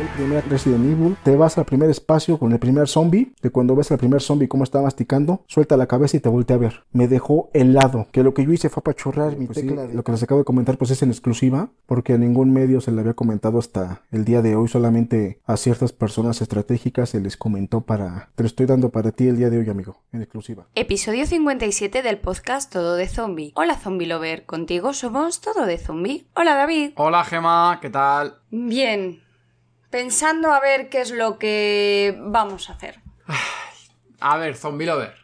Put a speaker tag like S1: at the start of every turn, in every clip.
S1: el primer Resident Evil, te vas al primer espacio con el primer zombie, que cuando ves al primer zombie cómo está masticando, suelta la cabeza y te voltea a ver. Me dejó helado, que lo que yo hice fue apachurrar mi pues tecla. lo que les acabo de comentar pues es en exclusiva, porque a ningún medio se le había comentado hasta el día de hoy, solamente a ciertas personas estratégicas se les comentó para... Te lo estoy dando para ti el día de hoy, amigo, en exclusiva.
S2: Episodio 57 del podcast Todo de Zombie. Hola Zombie Lover, contigo somos Todo de Zombie. Hola David.
S3: Hola Gema, ¿qué tal?
S2: Bien, pensando a ver qué es lo que vamos a hacer.
S3: A ver, Zombie Lover.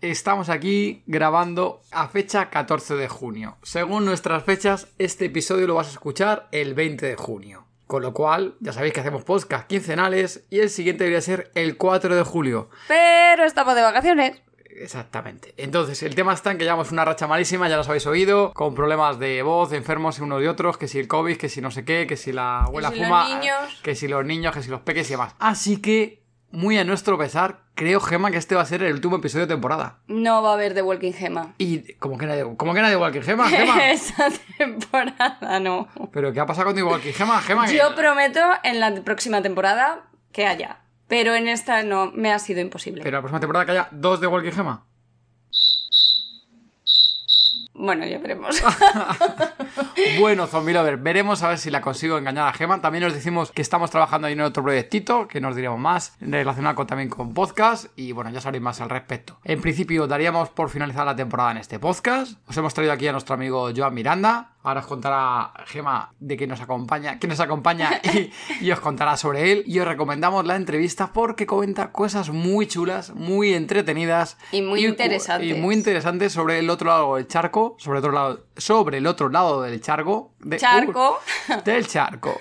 S3: Estamos aquí grabando a fecha 14 de junio. Según nuestras fechas, este episodio lo vas a escuchar el 20 de junio. Con lo cual, ya sabéis que hacemos podcast quincenales y el siguiente debería ser el 4 de julio.
S2: Pero estamos de vacaciones.
S3: Exactamente. Entonces, el tema está en que llevamos una racha malísima, ya los habéis oído, con problemas de voz, enfermos unos y otros, que si el COVID, que si no sé qué, que si la abuela fuma, que si los niños, que si los peques y demás. Así que, muy a nuestro pesar, creo, Gema, que este va a ser el último episodio de temporada.
S2: No va a haber The Walking Gema.
S3: ¿Y cómo que nadie, cómo que nadie Walking Gema? Gema?
S2: Esa temporada no.
S3: ¿Pero qué ha pasado con The Walking Gema? Gema
S2: Yo prometo en la próxima temporada que haya. Pero en esta no, me ha sido imposible.
S3: Pero la próxima temporada que haya dos de Walking Gema.
S2: Bueno, ya veremos.
S3: bueno, Zombie Lover, veremos a ver si la consigo engañar a Gema. También os decimos que estamos trabajando ahí en otro proyectito, que nos diremos más, relacionado con, también con podcast. Y bueno, ya sabréis más al respecto. En principio, daríamos por finalizar la temporada en este podcast. Os hemos traído aquí a nuestro amigo Joan Miranda. Ahora os contará Gema de que nos acompaña, que nos acompaña y, os contará sobre él. Y os recomendamos la entrevista porque comenta cosas muy chulas, muy entretenidas
S2: y muy interesantes.
S3: Y muy interesantes sobre el otro lado del charco, sobre otro lado, sobre el otro lado del charco.
S2: De, charco.
S3: del charco.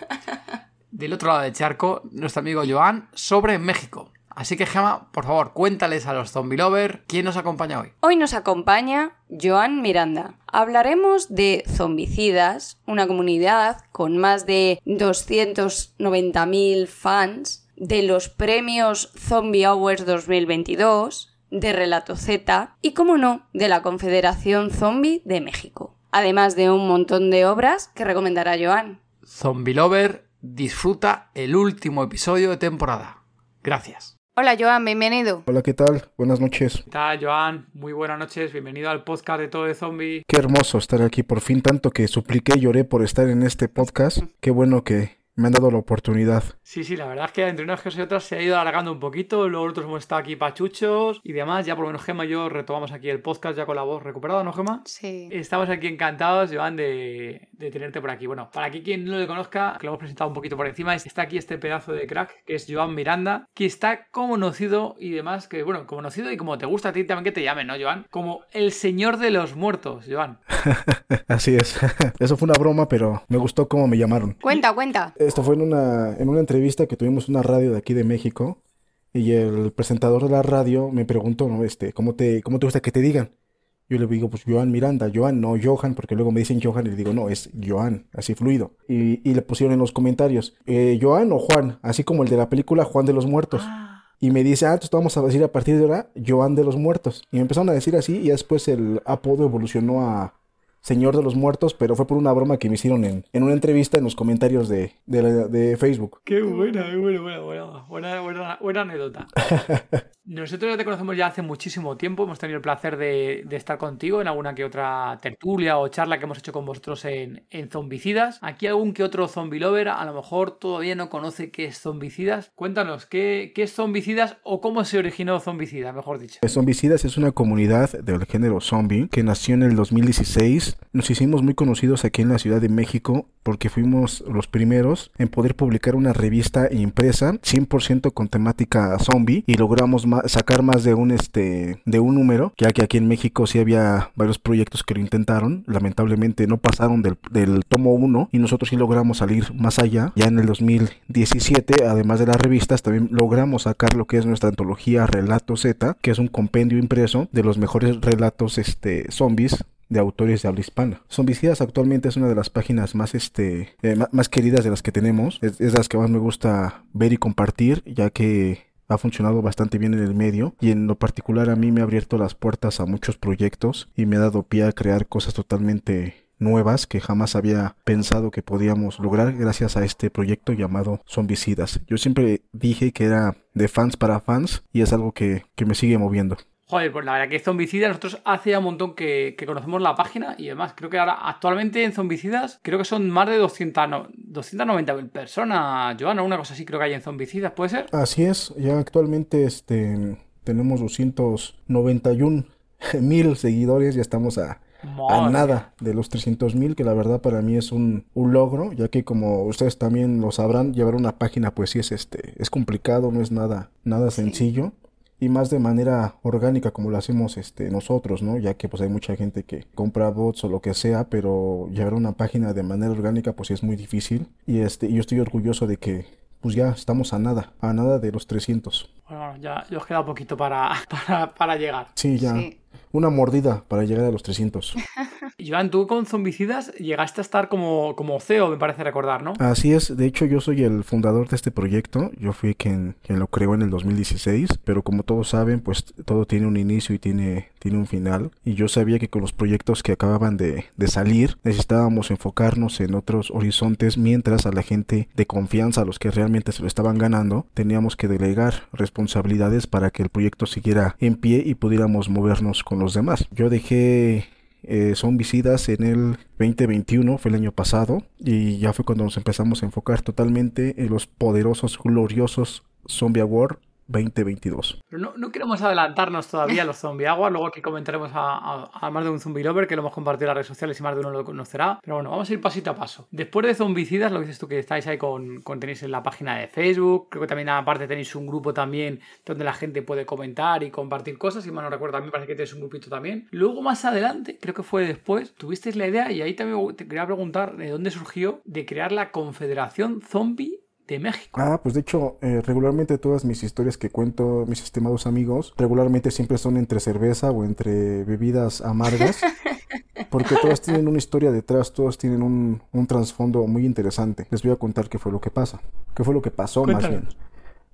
S3: Del otro lado del charco, nuestro amigo Joan sobre México. Así que Gema, por favor, cuéntales a los zombie lovers quién nos acompaña hoy.
S2: Hoy nos acompaña Joan Miranda. Hablaremos de Zombicidas, una comunidad con más de 290.000 fans, de los premios Zombie Awards 2022, de Relato Z y, como no, de la Confederación Zombie de México. Además de un montón de obras que recomendará Joan.
S3: Zombie Lover disfruta el último episodio de temporada. Gracias.
S2: Hola Joan, bienvenido.
S1: Hola, ¿qué tal? Buenas noches.
S3: ¿Qué tal, Joan? Muy buenas noches, bienvenido al podcast de Todo de Zombie.
S1: Qué hermoso estar aquí, por fin tanto que supliqué y lloré por estar en este podcast. Qué bueno que me han dado la oportunidad.
S3: Sí, sí, la verdad es que entre unas cosas y otras se ha ido alargando un poquito, luego nosotros hemos estado aquí pachuchos y demás, ya por lo menos Gema y yo retomamos aquí el podcast ya con la voz recuperada, ¿no, Gema?
S2: Sí.
S3: Estamos aquí encantados, Joan, de, de tenerte por aquí. Bueno, para aquí quien no le conozca, que lo hemos presentado un poquito por encima, está aquí este pedazo de crack, que es Joan Miranda, que está conocido y demás, que bueno, conocido y como te gusta a ti también que te llamen, ¿no, Joan? Como el señor de los muertos, Joan.
S1: Así es. Eso fue una broma, pero me gustó cómo me llamaron.
S2: Cuenta, cuenta.
S1: Esto fue en una, en una entrevista que tuvimos una radio de aquí de México y el presentador de la radio me preguntó, ¿no? Este, ¿cómo te, cómo te gusta que te digan? Yo le digo, pues Joan Miranda, Joan, no Johan, porque luego me dicen Johan y le digo, no, es Joan, así fluido. Y, y le pusieron en los comentarios, eh, Joan o Juan, así como el de la película Juan de los Muertos. Y me dice, ah, entonces vamos a decir a partir de ahora Joan de los Muertos. Y me empezaron a decir así y después el apodo evolucionó a Señor de los Muertos, pero fue por una broma que me hicieron en, en una entrevista en los comentarios de, de, de Facebook.
S3: Qué buena, qué buena, buena, buena, buena, buena, buena anécdota. Nosotros ya te conocemos ya hace muchísimo tiempo, hemos tenido el placer de, de, estar contigo en alguna que otra tertulia o charla que hemos hecho con vosotros en, en Zombicidas. Aquí algún que otro zombie lover a lo mejor todavía no conoce qué es Zombicidas. Cuéntanos, ¿qué, qué es Zombicidas o cómo se originó Zombicidas, mejor dicho?
S1: Zombicidas es una comunidad del género zombie que nació en el 2016 Nos hicimos muy conocidos aquí en la Ciudad de México porque fuimos los primeros en poder publicar una revista impresa 100% con temática zombie y logramos sacar más de un este de un número, ya que aquí en México sí había varios proyectos que lo intentaron, lamentablemente no pasaron del, del tomo 1 y nosotros sí logramos salir más allá. Ya en el 2017, además de las revistas, también logramos sacar lo que es nuestra antología Relato Z, que es un compendio impreso de los mejores relatos este zombies de autores de habla hispana. Zombicidas actualmente es una de las páginas más, este, eh, más queridas de las que tenemos. Es, es, las que más me gusta ver y compartir, ya que ha funcionado bastante bien en el medio y en lo particular a mí me ha abierto las puertas a muchos proyectos y me ha dado pie a crear cosas totalmente nuevas que jamás había pensado que podíamos lograr gracias a este proyecto llamado Zombicidas. Yo siempre dije que era de fans para fans y es algo que, que me sigue moviendo.
S3: Joder, pues la verdad que Zombicidas, nosotros hace ya un montón que, conocemos la página y además creo que ahora actualmente en Zombicidas creo que son más de 200, no, 290.000 personas, Joana, una cosa así creo que hay en Zombicidas, ¿puede ser?
S1: Así es, ya actualmente este, tenemos 291 mil seguidores, ya estamos a, a nada de los 300.000 que la verdad para mí es un, un, logro, ya que como ustedes también lo sabrán, llevar una página pues sí es este, es complicado, no es nada, nada sencillo y más de manera orgánica como lo hacemos este, nosotros, ¿no? Ya que pues hay mucha gente que compra bots o lo que sea, pero llevar una página de manera orgánica pues es muy difícil y este yo estoy orgulloso de que pues ya estamos a nada, a nada de los 300.
S3: Bueno, ya, ya os queda poquito para, para, para llegar.
S1: Sí, ya. Una mordida para llegar a los 300.
S3: Joan, tú con zombicidas llegaste a estar como, como CEO, me parece recordar, ¿no?
S1: Así es, de hecho yo soy el fundador de este proyecto, yo fui quien, quien lo creó en el 2016, pero como todos saben, pues todo tiene un inicio y tiene, tiene un final, y yo sabía que con los proyectos que acababan de, de salir necesitábamos enfocarnos en otros horizontes mientras a la gente de confianza, a los que realmente se lo estaban ganando, teníamos que delegar responsabilidades para que el proyecto siguiera en pie y pudiéramos movernos con los demás. Yo dejé eh, son visitas en el 2021, fue el año pasado, y ya fue cuando nos empezamos a enfocar totalmente en los poderosos, gloriosos Zombie Award 2022.
S3: Pero no, no, queremos adelantarnos todavía a los zombie agua, luego aquí comentaremos a, más de un zombie lover que lo hemos compartido en las redes sociales y más de uno lo conocerá. Pero bueno, vamos a ir pasito a paso. Después de zombicidas, lo dices tú que estáis ahí con, tenéis en la página de Facebook, creo que también aparte tenéis un grupo también donde la gente puede comentar y compartir cosas, y más no recuerdo, también parece que tenéis un grupito también. Luego más adelante, creo que fue después, tuvisteis la idea y ahí también te quería preguntar de dónde surgió de crear la Confederación Zombie de México.
S1: Ah, pues de hecho, eh, regularmente todas mis historias que cuento, mis estimados amigos, regularmente siempre son entre cerveza o entre bebidas amargas. Porque todas tienen una historia detrás, todas tienen un, un trasfondo muy interesante. Les voy a contar qué fue lo que pasa. ¿Qué fue lo que pasó más bien?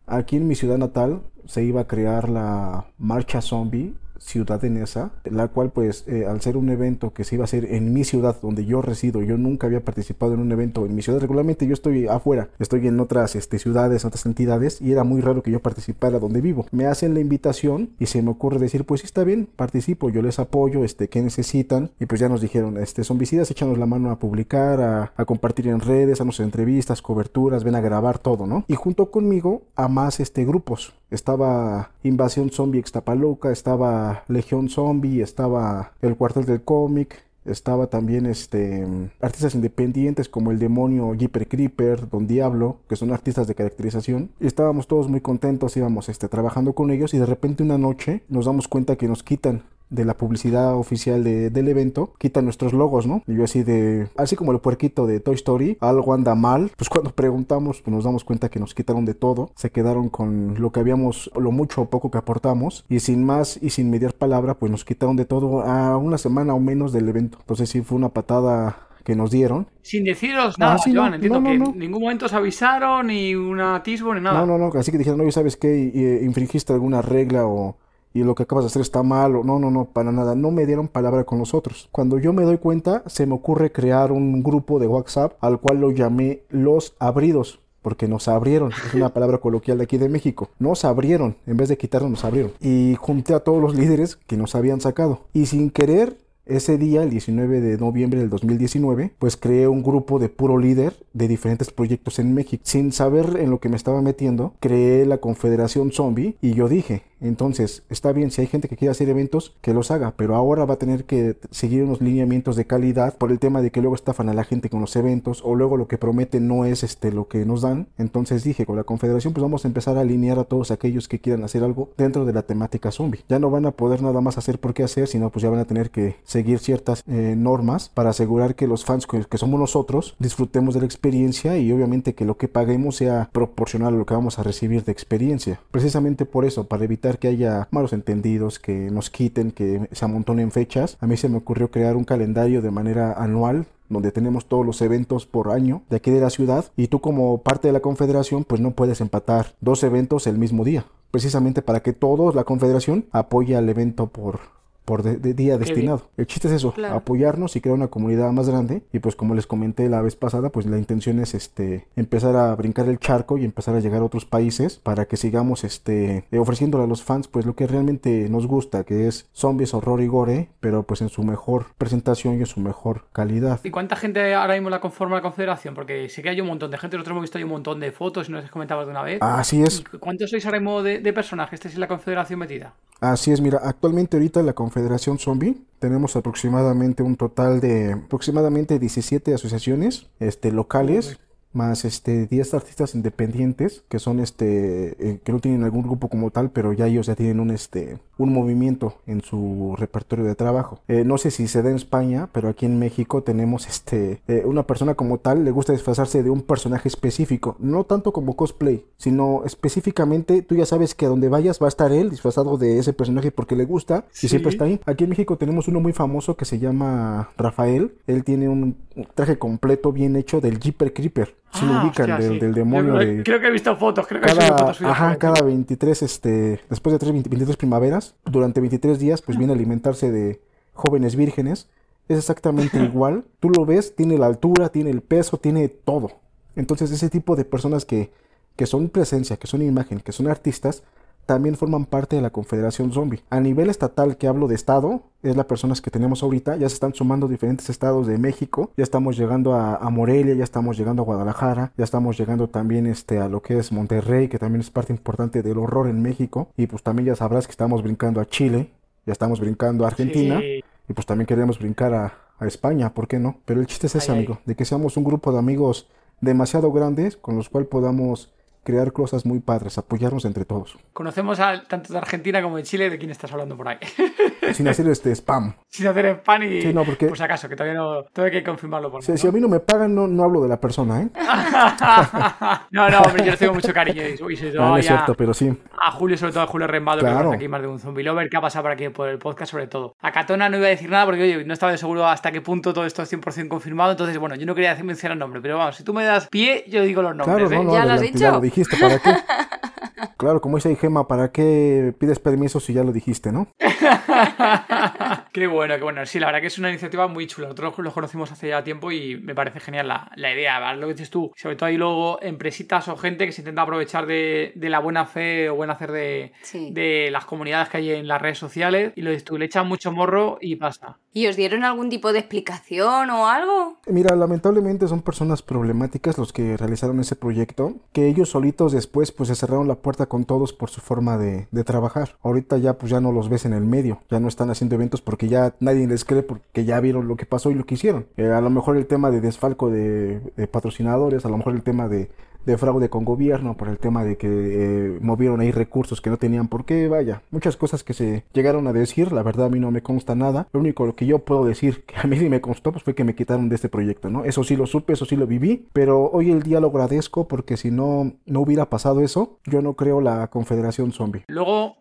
S1: Aquí en mi ciudad natal se iba a crear la Marcha Zombie ciudad en esa, la cual pues eh, al ser un evento que se iba a hacer en mi ciudad donde yo resido, yo nunca había participado en un evento en mi ciudad, regularmente yo estoy afuera, estoy en otras este, ciudades, otras entidades y era muy raro que yo participara donde vivo. Me hacen la invitación y se me ocurre decir pues sí está bien, participo, yo les apoyo, este, ¿qué necesitan? Y pues ya nos dijeron, este, son visitas, échanos la mano a publicar, a, compartir en redes, a nuestras entrevistas, coberturas, ven a grabar todo, ¿no? Y junto conmigo a más este, grupos, estaba Invasión Zombie Extapaloca, estaba Legión Zombie, estaba El Cuartel del Cómic, estaba también este artistas independientes como el demonio Jeeper Creeper, Don Diablo, que son artistas de caracterización. Y estábamos todos muy contentos, íbamos este, trabajando con ellos y de repente una noche nos damos cuenta que nos quitan de la publicidad oficial del evento, quitan nuestros logos, ¿no? Y yo así de, así como el puerquito de Toy Story, algo anda mal. Pues cuando preguntamos, pues nos damos cuenta que nos quitaron de todo, se quedaron con lo que habíamos, lo mucho o poco que aportamos, y sin más y sin mediar palabra, pues nos quitaron de todo a una semana o menos del evento. Entonces sí fue una patada que nos dieron.
S3: Sin deciros nada, ah, Joan, entiendo que en ningún momento os avisaron, ni un atisbo, ni nada.
S1: No, no, no, así que dijeron, no, ¿sabes qué? Eh, infringiste alguna regla o y lo que acabas de hacer está mal o no, no, no, para nada, no me dieron palabra con nosotros. Cuando yo me doy cuenta, se me ocurre crear un grupo de WhatsApp al cual lo llamé Los Abridos. Porque nos abrieron, es una palabra coloquial de aquí de México. Nos abrieron, en vez de quitarnos, nos abrieron. Y junté a todos los líderes que nos habían sacado. Y sin querer, ese día, el 19 de noviembre del 2019, pues creé un grupo de puro líder de diferentes proyectos en México. Sin saber en lo que me estaba metiendo, creé la Confederación Zombie y yo dije, Entonces, está bien, si hay gente que quiere hacer eventos, que los haga, pero ahora va a tener que seguir unos lineamientos de calidad por el tema de que luego estafan a la gente con los eventos o luego lo que prometen no es este lo que nos dan. Entonces dije, con la confederación pues vamos a empezar a alinear a todos aquellos que quieran hacer algo dentro de la temática zombie. Ya no van a poder nada más hacer por qué hacer, sino pues ya van a tener que seguir ciertas eh, normas para asegurar que los fans que, que somos nosotros disfrutemos de la experiencia y obviamente que lo que paguemos sea proporcional a lo que vamos a recibir de experiencia. Precisamente por eso, para evitar que haya malos entendidos, que nos quiten, que se amontonen fechas, a mí se me ocurrió crear un calendario de manera anual donde tenemos todos los eventos por año de aquí de la ciudad y tú como parte de la confederación pues no puedes empatar dos eventos el mismo día. Precisamente para que todos la confederación apoye al evento por por de, día destinado. El chiste es eso, apoyarnos y crear una comunidad más grande. Y pues como les comenté la vez pasada, pues la intención es este empezar a brincar el charco y empezar a llegar a otros países para que sigamos este eh, ofreciéndole a los fans pues lo que realmente nos gusta, que es zombies, horror y gore, pero pues en su mejor presentación y en su mejor calidad.
S3: ¿Y cuánta gente ahora mismo la conforma la confederación? Porque sé que hay un montón de gente, nosotros hemos visto hay un montón de fotos y nos comentabas de una vez.
S1: Así es.
S3: ¿Cuántos sois ahora mismo de, de personas que estéis en la confederación metida?
S1: Así es, mira, actualmente ahorita la Confederación Zombie tenemos aproximadamente un total de aproximadamente 17 asociaciones este, locales más este 10 artistas independientes que son este eh, que no tienen algún grupo como tal pero ya ellos ya tienen un este un movimiento en su repertorio de trabajo. Eh, no sé si se da en España pero aquí en México tenemos este eh, una persona como tal le gusta disfrazarse de un personaje específico no tanto como cosplay sino específicamente tú ya sabes que a donde vayas va a estar él disfrazado de ese personaje porque le gusta y siempre está ahí. Aquí en México tenemos uno muy famoso que se llama Rafael. Él tiene un traje completo bien hecho del Jeeper Creeper si lo ah, ubican, del, demonio de...
S3: Creo que he visto fotos, creo que
S1: cada,
S3: he visto fotos
S1: Ajá, cada 23, este, después de 3, 23 primaveras, durante 23 días, pues viene a alimentarse de jóvenes vírgenes. Es exactamente igual. Tú lo ves, tiene la altura, tiene el peso, tiene todo. Entonces, ese tipo de personas que, que son presencia, que son imagen, que son artistas, también forman parte de la Confederación Zombie. A nivel estatal, que hablo de estado, es las personas que tenemos ahorita, ya se están sumando diferentes estados de México, ya estamos llegando a, Morelia, ya estamos llegando a Guadalajara, ya estamos llegando también este, a lo que es Monterrey, que también es parte importante del horror en México, y pues también ya sabrás que estamos brincando a Chile, ya estamos brincando a Argentina, y pues también queremos brincar a, España, ¿por qué no? Pero el chiste es ese, amigo, de que seamos un grupo de amigos demasiado grandes con los cuales podamos crear cosas muy padres, apoyarnos entre todos.
S3: Conocemos a, tanto de Argentina como de Chile, de quién estás hablando por ahí.
S1: Sin hacer este spam.
S3: Sin hacer spam y... Sí, no, porque... Por si acaso, que todavía no... Todavía hay que confirmarlo por
S1: Si a mí no me pagan, no, no hablo de la persona, ¿eh?
S3: no, no, hombre, yo les tengo mucho cariño. Y,
S1: y no, no es cierto, pero sí.
S3: A Julio, sobre todo a Julio Rembado, que que aquí más de un zombie lover, que ha pasado por aquí por el podcast sobre todo. A Catona no iba a decir nada porque, oye, no estaba seguro hasta qué punto todo esto es 100% confirmado, entonces, bueno, yo no quería mencionar el nombre, pero vamos, si tú me das pie, yo digo los nombres.
S1: Claro,
S3: ¿eh?
S2: ¿Ya lo has dicho? Ya
S1: lo dijiste, ¿para qué? Claro, como dice Gema, ¿para qué pides permiso si ya lo dijiste, no?
S3: qué bueno, qué bueno. Sí, la verdad que es una iniciativa muy chula. Nosotros los conocimos hace ya tiempo y me parece genial la, la idea. ¿verdad? Lo que dices tú, sobre todo hay luego empresitas o gente que se intenta aprovechar de, la buena fe o buen hacer de, de, las comunidades que hay en las redes sociales y lo dices tú, le echan mucho morro y pasa.
S2: ¿Y os dieron algún tipo de explicación o algo?
S1: Mira, lamentablemente son personas problemáticas los que realizaron ese proyecto, que ellos solitos después pues se cerraron la puerta con todos por su forma de, trabajar. Ahorita ya pues ya no los ves en el medio, ya no están haciendo eventos porque ya nadie les cree porque ya vieron lo que pasó y lo que hicieron. Eh, a lo mejor el tema de desfalco de patrocinadores, a lo mejor el tema de de fraude con gobierno, por el tema de que eh, movieron ahí recursos que no tenían por qué, vaya, muchas cosas que se llegaron a decir, la verdad a mí no me consta nada, lo único que yo puedo decir que a mí sí me constó pues fue que me quitaron de este proyecto, ¿no? Eso sí lo supe, eso sí lo viví, pero hoy el día lo agradezco porque si no, no hubiera pasado eso, yo no creo la Confederación Zombie.
S3: Luego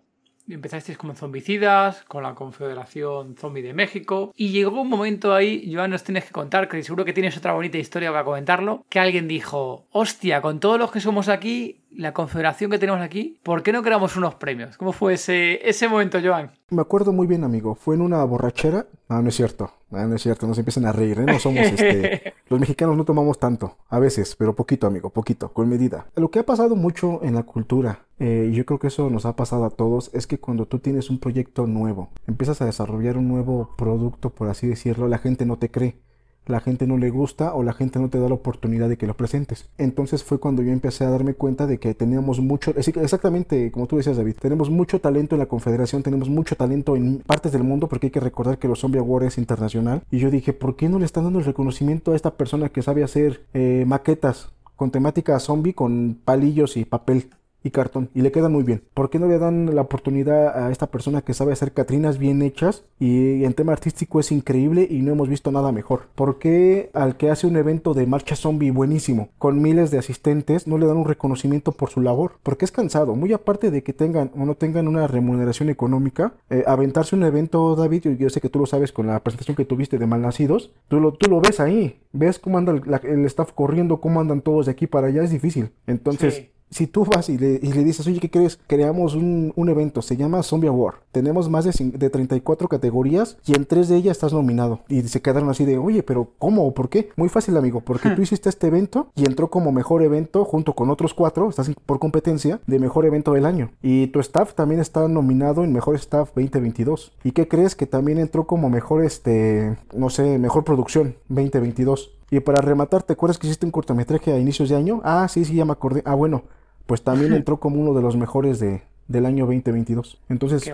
S3: empezasteis como zombicidas, con la Confederación Zombie de México, y llegó un momento ahí, Joan, nos tienes que contar, que seguro que tienes otra bonita historia para comentarlo, que alguien dijo, hostia, con todos los que somos aquí, la confederación que tenemos aquí, ¿por qué no creamos unos premios? ¿Cómo fue ese, ese momento, Joan?
S1: Me acuerdo muy bien, amigo. Fue en una borrachera. No, no es cierto. No, no es cierto. No se empiecen a reír. ¿eh? No somos este. Los mexicanos no tomamos tanto. A veces, pero poquito, amigo. Poquito, con medida. Lo que ha pasado mucho en la cultura, eh, y yo creo que eso nos ha pasado a todos, es que cuando tú tienes un proyecto nuevo, empiezas a desarrollar un nuevo producto, por así decirlo, la gente no te cree la gente no le gusta o la gente no te da la oportunidad de que lo presentes. Entonces fue cuando yo empecé a darme cuenta de que teníamos mucho, exactamente como tú decías David, tenemos mucho talento en la confederación, tenemos mucho talento en partes del mundo porque hay que recordar que los Zombie Award es internacional. Y yo dije, ¿por qué no le están dando el reconocimiento a esta persona que sabe hacer eh, maquetas con temática zombie con palillos y papel? Y cartón y le queda muy bien. ¿Por qué no le dan la oportunidad a esta persona que sabe hacer Catrinas bien hechas y en tema artístico es increíble y no hemos visto nada mejor? ¿Por qué al que hace un evento de marcha zombie buenísimo con miles de asistentes no le dan un reconocimiento por su labor? Porque es cansado, muy aparte de que tengan o no tengan una remuneración económica, eh, aventarse un evento, David, yo, yo, sé que tú lo sabes con la presentación que tuviste de Malnacidos, tú lo, tú lo ves ahí, ves cómo anda el, staff corriendo, cómo andan todos de aquí para allá, es difícil. Entonces si tú vas y le, dices, oye, ¿qué crees? Creamos un, evento, se llama Zombie Award. Tenemos más de, de, 34 categorías y en tres de ellas estás nominado. Y se quedaron así de, oye, pero ¿cómo? ¿Por qué? Muy fácil, amigo, porque tú hiciste este evento y entró como mejor evento junto con otros cuatro, estás por competencia, de mejor evento del año. Y tu staff también está nominado en mejor staff 2022. ¿Y qué crees? Que también entró como mejor, este, no sé, mejor producción 2022. Y para rematar, ¿te acuerdas que hiciste un cortometraje a inicios de año? Ah, sí, sí, ya me acordé. Ah, bueno, pues también entró como uno de los mejores de, del año 2022. Entonces,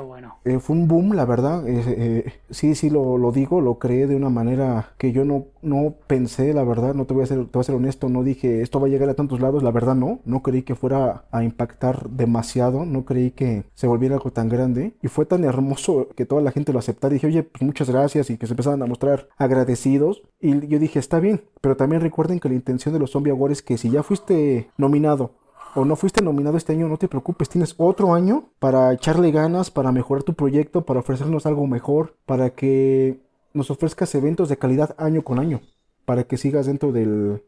S1: eh, fue un boom, la verdad. Eh, eh, sí, sí, lo, lo, digo, lo creé de una manera que yo no, no pensé, la verdad. No te voy, a ser, te voy a ser honesto, no dije esto va a llegar a tantos lados. La verdad, no. No creí que fuera a impactar demasiado. No creí que se volviera algo tan grande. Y fue tan hermoso que toda la gente lo aceptara. Y dije, oye, pues muchas gracias. Y que se empezaban a mostrar agradecidos. Y yo dije, está bien. Pero también recuerden que la intención de los Zombie Awards es que si ya fuiste nominado o no fuiste nominado este año, no te preocupes, tienes otro año para echarle ganas, para mejorar tu proyecto, para ofrecernos algo mejor, para que nos ofrezcas eventos de calidad año con año, para que sigas dentro del,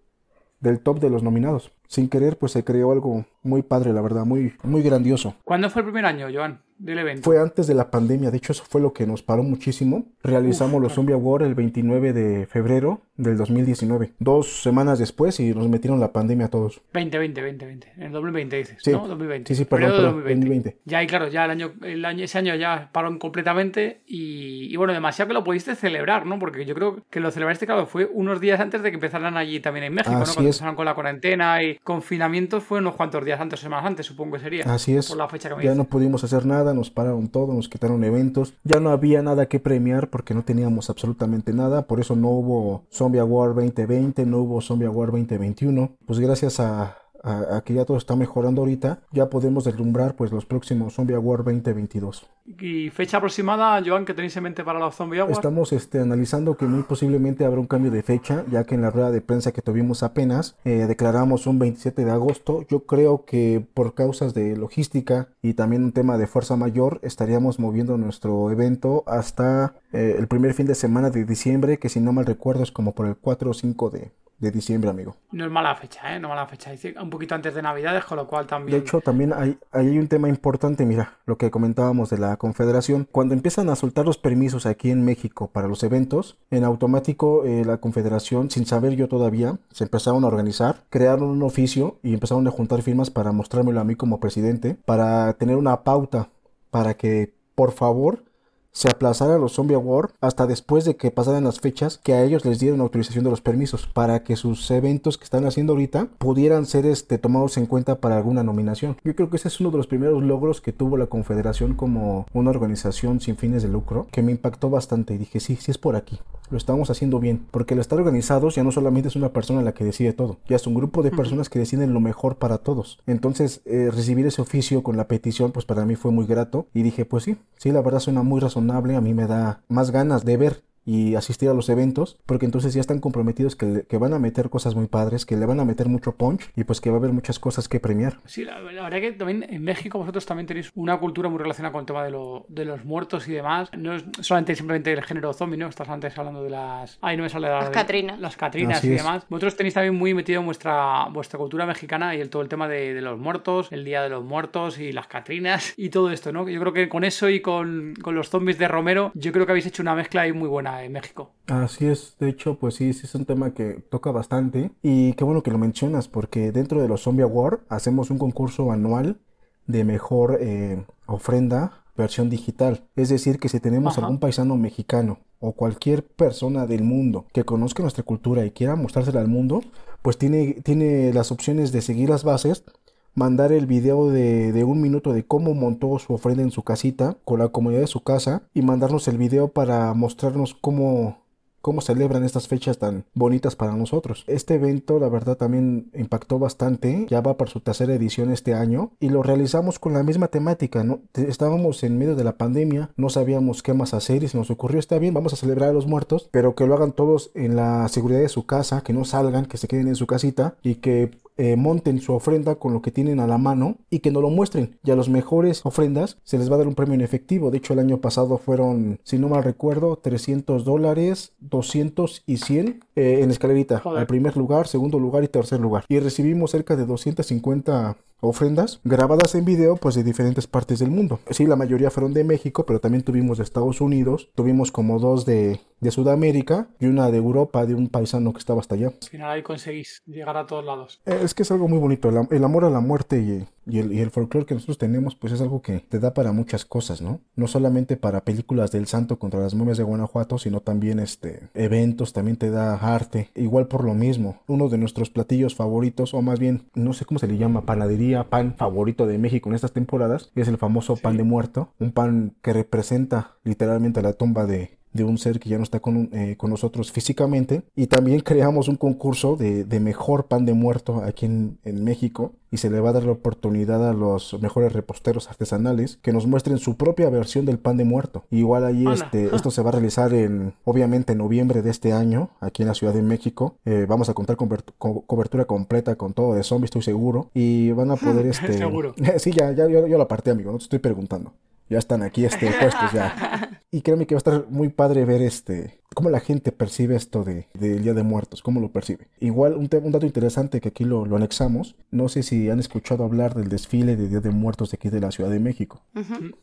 S1: del top de los nominados. Sin querer, pues se creó algo muy padre, la verdad, muy, muy grandioso.
S3: ¿Cuándo fue el primer año, Joan? del evento?
S1: Fue antes de la pandemia, de hecho eso fue lo que nos paró muchísimo. Realizamos los Zombie Award el 29 de febrero del 2019, dos semanas después y nos metieron la pandemia a todos.
S3: 2020, 2020, en el 2020 dices, sí. ¿no? 2020.
S1: Sí, sí, perdón, 2020.
S3: Ya, y claro, ya el año, el año, ese año ya paró completamente y, bueno, demasiado que lo pudiste celebrar, ¿no? Porque yo creo que lo celebraste, claro, fue unos días antes de que empezaran allí también en México, ¿no? Cuando empezaron con la cuarentena y confinamiento fue unos cuantos días antes, semanas antes, supongo que sería.
S1: Así es. Por la fecha que me ya no pudimos hacer nada, nos pararon todo, nos quitaron eventos, ya no había nada que premiar porque no teníamos absolutamente nada, por eso no hubo Zombie Award 2020, no hubo Zombie Award 2021, pues gracias a a, que ya todo está mejorando ahorita, ya podemos deslumbrar pues los próximos Zombie Award 2022.
S3: ¿Y fecha aproximada, Joan, que tenéis en mente para los Zombie Award?
S1: Estamos este, analizando que muy posiblemente habrá un cambio de fecha, ya que en la rueda de prensa que tuvimos apenas eh, declaramos un 27 de agosto. Yo creo que por causas de logística y también un tema de fuerza mayor, estaríamos moviendo nuestro evento hasta eh, el primer fin de semana de diciembre, que si no mal recuerdo es como por el 4 o 5 de, de diciembre, amigo.
S3: No es mala fecha, ¿eh? No es mala fecha. Un poquito antes de Navidades, con lo cual también...
S1: De hecho, también hay, hay un tema importante, mira, lo que comentábamos de la Confederación. Cuando empiezan a soltar los permisos aquí en México para los eventos, en automático eh, la Confederación, sin saber yo todavía, se empezaron a organizar, crearon un oficio y empezaron a juntar firmas para mostrármelo a mí como presidente, para tener una pauta para que, por favor, se aplazara los Zombie Award hasta después de que pasaran las fechas que a ellos les dieron autorización de los permisos para que sus eventos que están haciendo ahorita pudieran ser este, tomados en cuenta para alguna nominación. Yo creo que ese es uno de los primeros logros que tuvo la Confederación como una organización sin fines de lucro que me impactó bastante y dije sí, sí es por aquí, lo estamos haciendo bien porque al estar organizados ya no solamente es una persona la que decide todo, ya es un grupo de personas que deciden lo mejor para todos. Entonces eh, recibir ese oficio con la petición pues para mí fue muy grato y dije pues sí, sí la verdad suena muy razonable a mí me da más ganas de ver y asistir a los eventos, porque entonces ya están comprometidos que, que, van a meter cosas muy padres, que le van a meter mucho punch y pues que va a haber muchas cosas que premiar.
S3: Sí, la, verdad que también en México vosotros también tenéis una cultura muy relacionada con el tema de, lo, de los muertos y demás. No es solamente simplemente el género zombie, ¿no? Estás antes hablando de las... Ay, no me sale
S2: Las Catrinas.
S3: Las Catrinas y demás. Vosotros tenéis también muy metido en vuestra, vuestra cultura mexicana y el, todo el tema de, de, los muertos, el Día de los Muertos y las Catrinas y todo esto, ¿no? Yo creo que con eso y con, con los zombies de Romero, yo creo que habéis hecho una mezcla ahí muy buena México.
S1: Así es, de hecho, pues sí, sí es un tema que toca bastante. Y qué bueno que lo mencionas, porque dentro de los Zombie Award hacemos un concurso anual de mejor eh, ofrenda versión digital. Es decir, que si tenemos
S3: Ajá.
S1: algún paisano mexicano o cualquier persona del mundo que conozca nuestra cultura y quiera mostrársela al mundo, pues tiene, tiene las opciones de seguir las bases, mandar el video de, de un minuto de cómo montó su ofrenda en su casita con la comunidad de su casa y mandarnos el video para mostrarnos cómo cómo celebran estas fechas tan bonitas para nosotros. Este evento, la verdad, también impactó bastante. Ya va para su tercera edición este año y lo realizamos con la misma temática. ¿no? Estábamos en medio de la pandemia, no sabíamos qué más hacer y se nos ocurrió, está bien, vamos a celebrar a los muertos, pero que lo hagan todos en la seguridad de su casa, que no salgan, que se queden en su casita y que eh, monten su ofrenda con lo que tienen a la mano y que no lo muestren. Y a los mejores ofrendas se les va a dar un premio en efectivo. De hecho, el año pasado fueron, si no mal recuerdo, 300 dólares, 200 y 100 eh, en escalerita.
S3: Joder.
S1: Al primer lugar, segundo lugar y tercer lugar. Y recibimos cerca de 250 ofrendas grabadas en video pues de diferentes partes del mundo. Sí, la mayoría fueron de México, pero también tuvimos de Estados Unidos, tuvimos como dos de, de Sudamérica y una de Europa de un paisano que estaba hasta allá.
S3: Al final ahí conseguís llegar a todos lados.
S1: Eh, Es que es algo muy bonito, el, am- el amor a la muerte y, y el, y el folclore que nosotros tenemos, pues es algo que te da para muchas cosas, ¿no? No solamente para películas del santo contra las momias de Guanajuato, sino también este, eventos, también te da arte, igual por lo mismo. Uno de nuestros platillos favoritos, o más bien, no sé cómo se le llama, panadería, pan favorito de México en estas temporadas, es el famoso pan de muerto, un pan que representa literalmente la tumba de, de un ser que ya no está con, eh, con nosotros físicamente. Y también creamos un concurso de, de mejor pan de muerto aquí en, en México. Y se le va a dar la oportunidad a los mejores reposteros artesanales que nos muestren su propia versión del pan de muerto. Igual ahí este, esto se va a realizar en, obviamente, en noviembre de este año, aquí en la Ciudad de México. Eh, vamos a contar con cobertu- co- cobertura completa con todo de zombies, estoy seguro. Y van a poder, este...
S3: Seguro.
S1: sí, ya, ya, yo, yo lo aparté, amigo, no te estoy preguntando. Ya están aquí este, puestos ya. Y créeme que va a estar muy padre ver este cómo la gente percibe esto de, del Día de Muertos, cómo lo percibe. Igual un, un dato interesante que aquí lo, lo anexamos, no sé si han escuchado hablar del desfile de Día de Muertos de aquí de la Ciudad de México.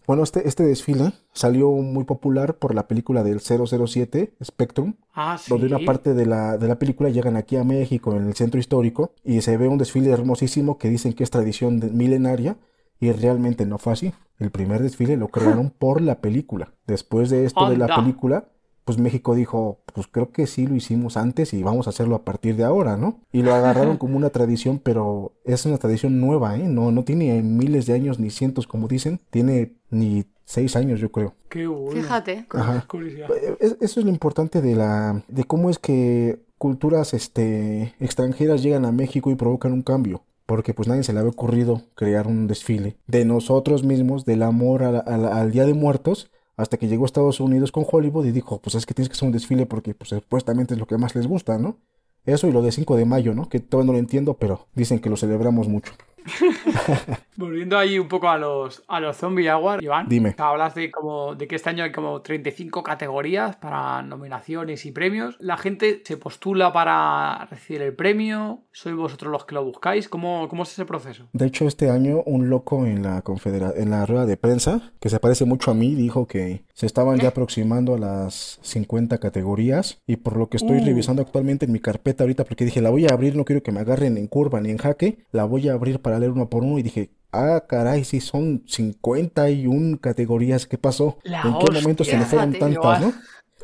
S1: Bueno, este, este desfile salió muy popular por la película del 007, Spectrum,
S3: Ah, sí.
S1: donde una parte de la, de la película llegan aquí a México, en el centro histórico, y se ve un desfile hermosísimo que dicen que es tradición de- milenaria, y realmente no fue así. El primer desfile lo crearon por la película. Después de esto de la película, pues México dijo, pues creo que sí lo hicimos antes y vamos a hacerlo a partir de ahora, ¿no? Y lo agarraron como una tradición, pero es una tradición nueva, ¿eh? No, no tiene miles de años ni cientos, como dicen, tiene ni seis años, yo creo.
S3: Qué bueno.
S2: Fíjate.
S1: Ajá. Eh, es- Eso es lo importante de la de cómo es que culturas este extranjeras llegan a México y provocan un cambio. Porque pues nadie se le había ocurrido crear un desfile de nosotros mismos, del amor al Día de Muertos, hasta que llegó a Estados Unidos con Hollywood y dijo, pues es que tienes que hacer un desfile porque pues supuestamente es lo que más les gusta, ¿no? Eso y lo de 5 de mayo, ¿no? Que todavía no lo entiendo, pero dicen que lo celebramos mucho.
S3: Volviendo ahí un poco a los, a los Zombie Jaguar, Iván.
S1: Dime.
S3: Hablas de, como, de que este año hay como 35 categorías para nominaciones y premios. La gente se postula para recibir el premio. ¿Sois vosotros los que lo buscáis? ¿Cómo, cómo es ese proceso?
S1: De hecho, este año un loco en la confedera en la rueda de prensa, que se parece mucho a mí, dijo que se estaban ya aproximando a las 50 categorías y por lo que estoy
S3: Uh.
S1: revisando actualmente en mi carpeta ahorita, porque dije, la voy a abrir, no quiero que me agarren en curva ni en jaque, la voy a abrir para leer uno por uno y dije, ah, caray, sí son 51 categorías, ¿qué pasó?
S3: La
S1: ¿En qué momento se me
S3: hostia.
S1: fueron tantas, no?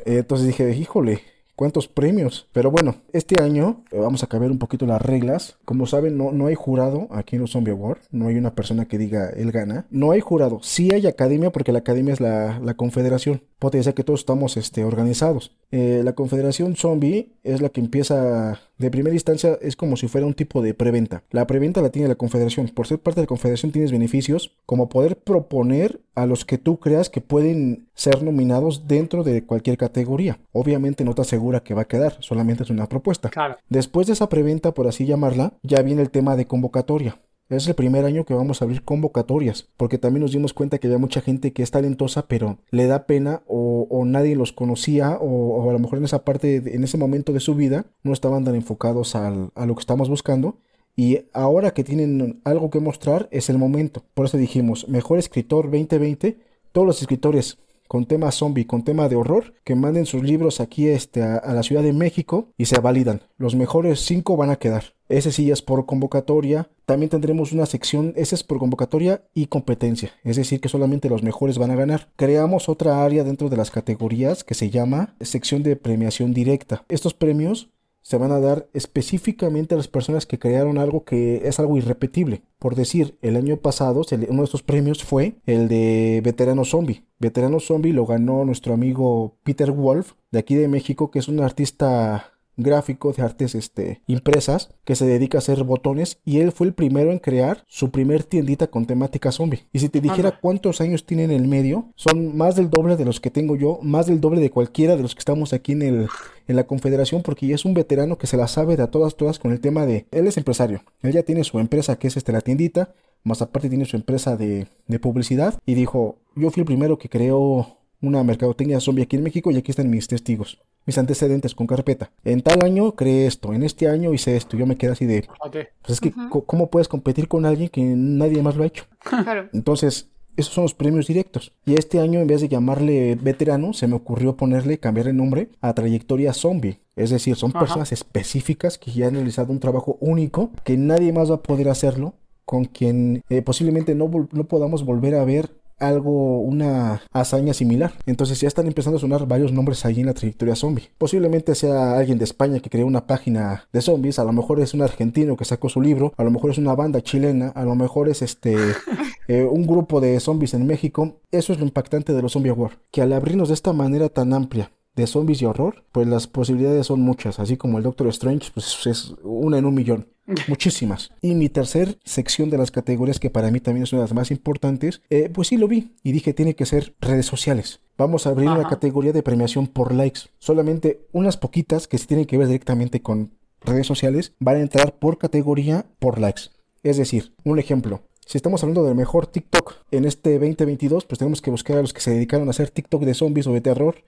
S1: Entonces dije, híjole, ¿cuántos premios? Pero bueno, este año eh, vamos a cambiar un poquito las reglas. Como saben, no, no hay jurado aquí en los Zombie Award. No hay una persona que diga, él gana. No hay jurado. Sí hay academia porque la academia es la, la confederación. Puede ser que todos estamos este, organizados. Eh, la confederación zombie es la que empieza de primera instancia, es como si fuera un tipo de preventa. La preventa la tiene la confederación. Por ser parte de la confederación tienes beneficios como poder proponer a los que tú creas que pueden ser nominados dentro de cualquier categoría. Obviamente no te asegura que va a quedar, solamente es una propuesta.
S3: Claro.
S1: Después de esa preventa, por así llamarla, ya viene el tema de convocatoria. Es el primer año que vamos a abrir convocatorias, porque también nos dimos cuenta que había mucha gente que es talentosa, pero le da pena o, nadie los conocía, o, a lo mejor en esa parte, en ese momento de su vida, no estaban tan enfocados al- a lo que estamos buscando. Y ahora que tienen algo que mostrar, es el momento. Por eso dijimos, mejor escritor 2020, todos los escritores con tema zombie, con tema de horror, que manden sus libros aquí este, a la Ciudad de México y se validan. Los mejores cinco van a quedar. Ese sí es por convocatoria. También tendremos una sección, ese es por convocatoria y competencia, es decir, que solamente los mejores van a ganar. Creamos otra área dentro de las categorías que se llama sección de premiación directa. Estos premios se van a dar específicamente a las personas que crearon algo que es algo irrepetible. Por decir, el año pasado uno de estos premios fue el de Veterano Zombie. Veterano Zombie lo ganó nuestro amigo Peter Wolf de aquí de México, que es un artista gráfico de artes este, impresas que se dedica a hacer botones y él fue el primero en crear su primer tiendita con temática zombie. Y si te dijera cuántos años tiene en el medio, son más del doble de los que tengo yo, más del doble de cualquiera de los que estamos aquí en, el, en la confederación porque ya es un veterano que se la sabe de a todas todas con el tema de, él es empresario, él ya tiene su empresa que es este, la tiendita, más aparte tiene su empresa de, de publicidad y dijo, yo fui el primero que creó una mercadotecnia zombie aquí en México y aquí están mis testigos mis antecedentes con carpeta. En tal año creé esto, en este año hice esto. Yo me quedé así de. Pues es que, ¿cómo puedes competir con alguien que nadie más lo ha hecho? Claro. Entonces, esos son los premios directos. Y este año, en vez de llamarle veterano, se me ocurrió ponerle, cambiar el nombre a trayectoria zombie. Es decir, son personas específicas que ya han realizado un trabajo único, que nadie más va a poder hacerlo, con quien eh, posiblemente no, no podamos volver a ver algo, una hazaña similar. Entonces ya están empezando a sonar varios nombres ahí en la trayectoria zombie. Posiblemente sea alguien de España que creó una página de zombies, a lo mejor es un argentino que sacó su libro, a lo mejor es una banda chilena, a lo mejor es este eh, un grupo de zombies en México. Eso es lo impactante de los Zombie War, que al abrirnos de esta manera tan amplia de zombies y horror, pues las posibilidades son muchas, así como el Doctor Strange, pues es una en un millón. Muchísimas. Y mi tercer sección de las categorías, que para mí también es una de las más importantes, eh, pues sí lo vi y dije tiene que ser redes sociales. Vamos a abrir una categoría de premiación por likes. Solamente unas poquitas que sí tienen que ver directamente con redes sociales van a entrar por categoría por likes. Es decir, un ejemplo. Si estamos hablando del mejor TikTok en este 2022, pues tenemos que buscar a los que se dedicaron a hacer TikTok de zombies o de terror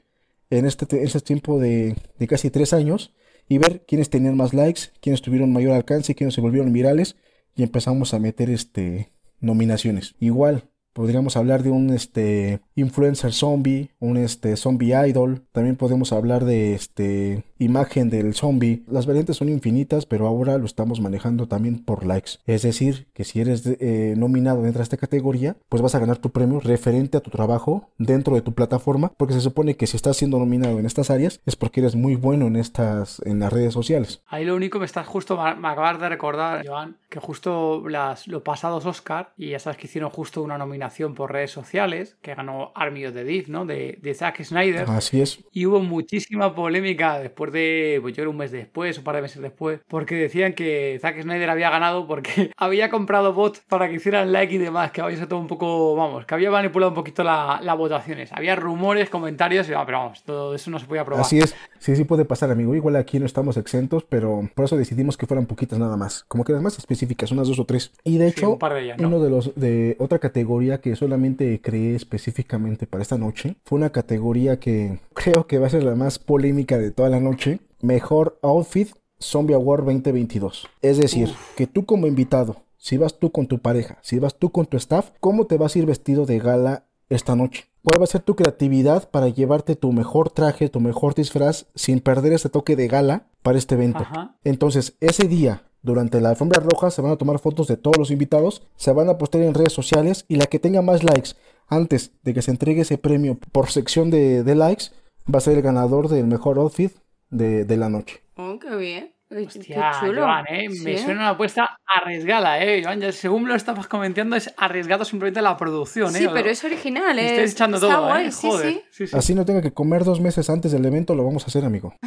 S1: en este, este tiempo de, de casi tres años y ver quiénes tenían más likes, quiénes tuvieron mayor alcance, quiénes se volvieron virales y empezamos a meter este nominaciones. Igual, Podríamos hablar de un este, influencer zombie, un este, zombie idol. También podemos hablar de este, imagen del zombie. Las variantes son infinitas, pero ahora lo estamos manejando también por likes. Es decir, que si eres eh, nominado dentro de esta categoría, pues vas a ganar tu premio referente a tu trabajo dentro de tu plataforma, porque se supone que si estás siendo nominado en estas áreas es porque eres muy bueno en estas, en las redes sociales.
S3: Ahí lo único me estás justo, me acabas de recordar, Joan, que justo las, los pasados Oscar, y ya sabes que hicieron justo una nominación por redes sociales, que ganó Army of the Deep, ¿no? De, de Zack Snyder.
S1: Así es.
S3: Y hubo muchísima polémica después de, pues yo era un mes después, un par de meses después, porque decían que Zack Snyder había ganado porque había comprado bots para que hicieran like y demás, que había sido todo un poco, vamos, que había manipulado un poquito las votaciones. Había rumores, comentarios, pero vamos, todo eso no se podía probar.
S1: Así es, sí, sí puede pasar, amigo. Igual aquí no estamos exentos, pero por eso decidimos que fueran poquitas nada más. Como que las más específicas, unas dos o tres. Y de hecho, uno de los de otra categoría que solamente creé específicamente para esta noche fue una categoría que creo que va a ser la más polémica de toda la noche. Mejor outfit Zombie Award 2022. Es decir, que tú como invitado, si vas tú con tu pareja, si vas tú con tu staff, ¿cómo te vas a ir vestido de gala esta noche? ¿Cuál va a ser tu creatividad para llevarte tu mejor traje, tu mejor disfraz sin perder ese toque de gala para este evento? Entonces, ese día, durante la alfombra roja se van a tomar fotos de todos los invitados, se van a postear en redes sociales y la que tenga más likes antes de que se entregue ese premio por sección de, likes va a ser el ganador del mejor outfit de, de la noche.
S2: Oh, qué bien.
S3: Hostia, Joan, ¿eh? me suena una apuesta arriesgada, ¿eh? Joan, ya según me lo estabas comentando, es arriesgado simplemente la producción, ¿eh?
S2: Sí, pero es original, ¿eh?
S3: Estás echando todo, ¿eh? Joder.
S1: Así no tenga que comer dos meses antes del evento, lo vamos a hacer, amigo.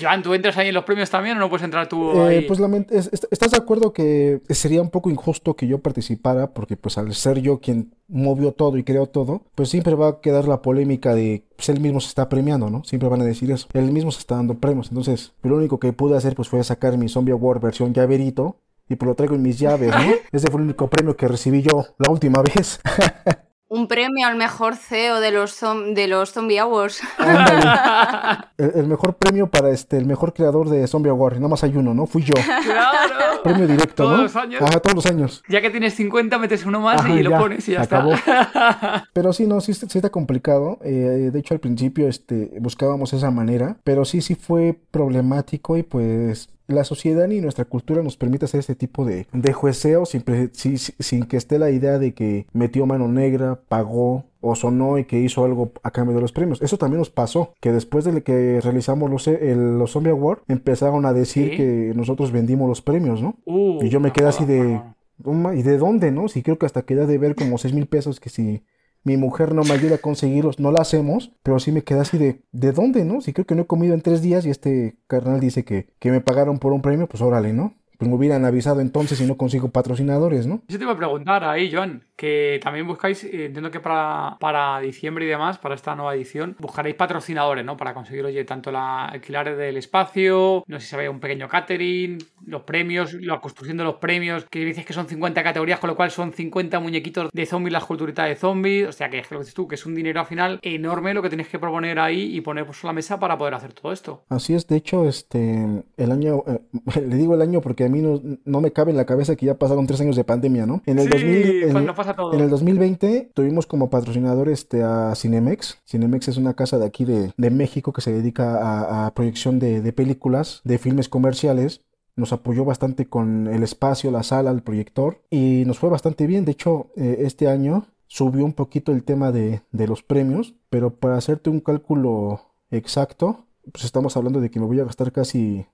S3: Joan, ¿tú entras ahí en los premios también o no puedes entrar tú
S1: eh, ahí? pues ¿estás de acuerdo que sería un poco injusto que yo participara? Porque pues al ser yo quien movió todo y creó todo, pues siempre va a quedar la polémica de pues él mismo se está premiando, ¿no? Siempre van a decir eso. Él mismo se está dando premios. Entonces, lo único que pude hacer pues fue sacar mi Zombie Award versión llaverito y pues lo traigo en mis llaves, ¿no? Ese fue el único premio que recibí yo la última vez.
S2: Un premio al mejor CEO de los, de los Zombie Awards.
S1: el, mejor premio para este, el mejor creador de Zombie Awards. Nada más hay uno, ¿no? Fui yo.
S3: Claro.
S1: Premio directo,
S3: ¿Todos
S1: ¿no?
S3: Los años.
S1: Ajá, todos los años.
S3: Ya que tienes 50, metes uno más y lo pones y ya
S1: acabó. está. Pero sí, no, sí, sí está complicado. Eh, de hecho, al principio este, buscábamos esa manera. Pero sí, sí fue problemático y pues la sociedad ni nuestra cultura nos permite hacer este tipo de, de jueceo sin, sin que esté la idea de que metió mano negra, pagó o sonó y que hizo algo a cambio de los premios. Eso también nos pasó, que después de que realizamos los, el, los Zombie Awards, empezaron a decir que nosotros vendimos los premios, ¿no? Uh, y yo me quedé así de... ¿Y de dónde, no? Si creo que hasta queda de ver como 6 mil pesos que si mi mujer no me ayuda a conseguirlos, no lo hacemos, pero sí me quedé así de, ¿de dónde, no? Si creo que no he comido en tres días y este carnal dice que, que me pagaron por un premio, pues órale, ¿no? Pues me hubieran avisado entonces si no consigo patrocinadores, ¿no?
S3: Yo te iba a preguntar ahí, Joan, que también buscáis, eh, entiendo que para, para diciembre y demás, para esta nueva edición, buscaréis patrocinadores, ¿no? Para conseguir, oye, tanto la alquiler del espacio, no sé si ve un pequeño catering, los premios, la construcción de los premios, que dices que son 50 categorías, con lo cual son 50 muñequitos de zombies, las culturitas de zombies, o sea que es lo que dices tú, que es un dinero al final enorme lo que tenéis que proponer ahí y poner por la mesa para poder hacer todo esto.
S1: Así es, de hecho, este, el año, eh, le digo el año porque a mí no, me cabe en la cabeza que ya pasaron tres años de pandemia, ¿no? En el, 2000, en, el 2020 tuvimos como patrocinador este, a Cinemex. Cinemex es una casa de aquí de, México que se dedica a, proyección de, películas, de filmes comerciales nos apoyó bastante con el espacio, la sala, el proyector y nos fue bastante bien. De hecho, eh, este año subió un poquito el tema de, de, los premios, pero para hacerte un cálculo exacto, pues estamos hablando de que me voy a gastar casi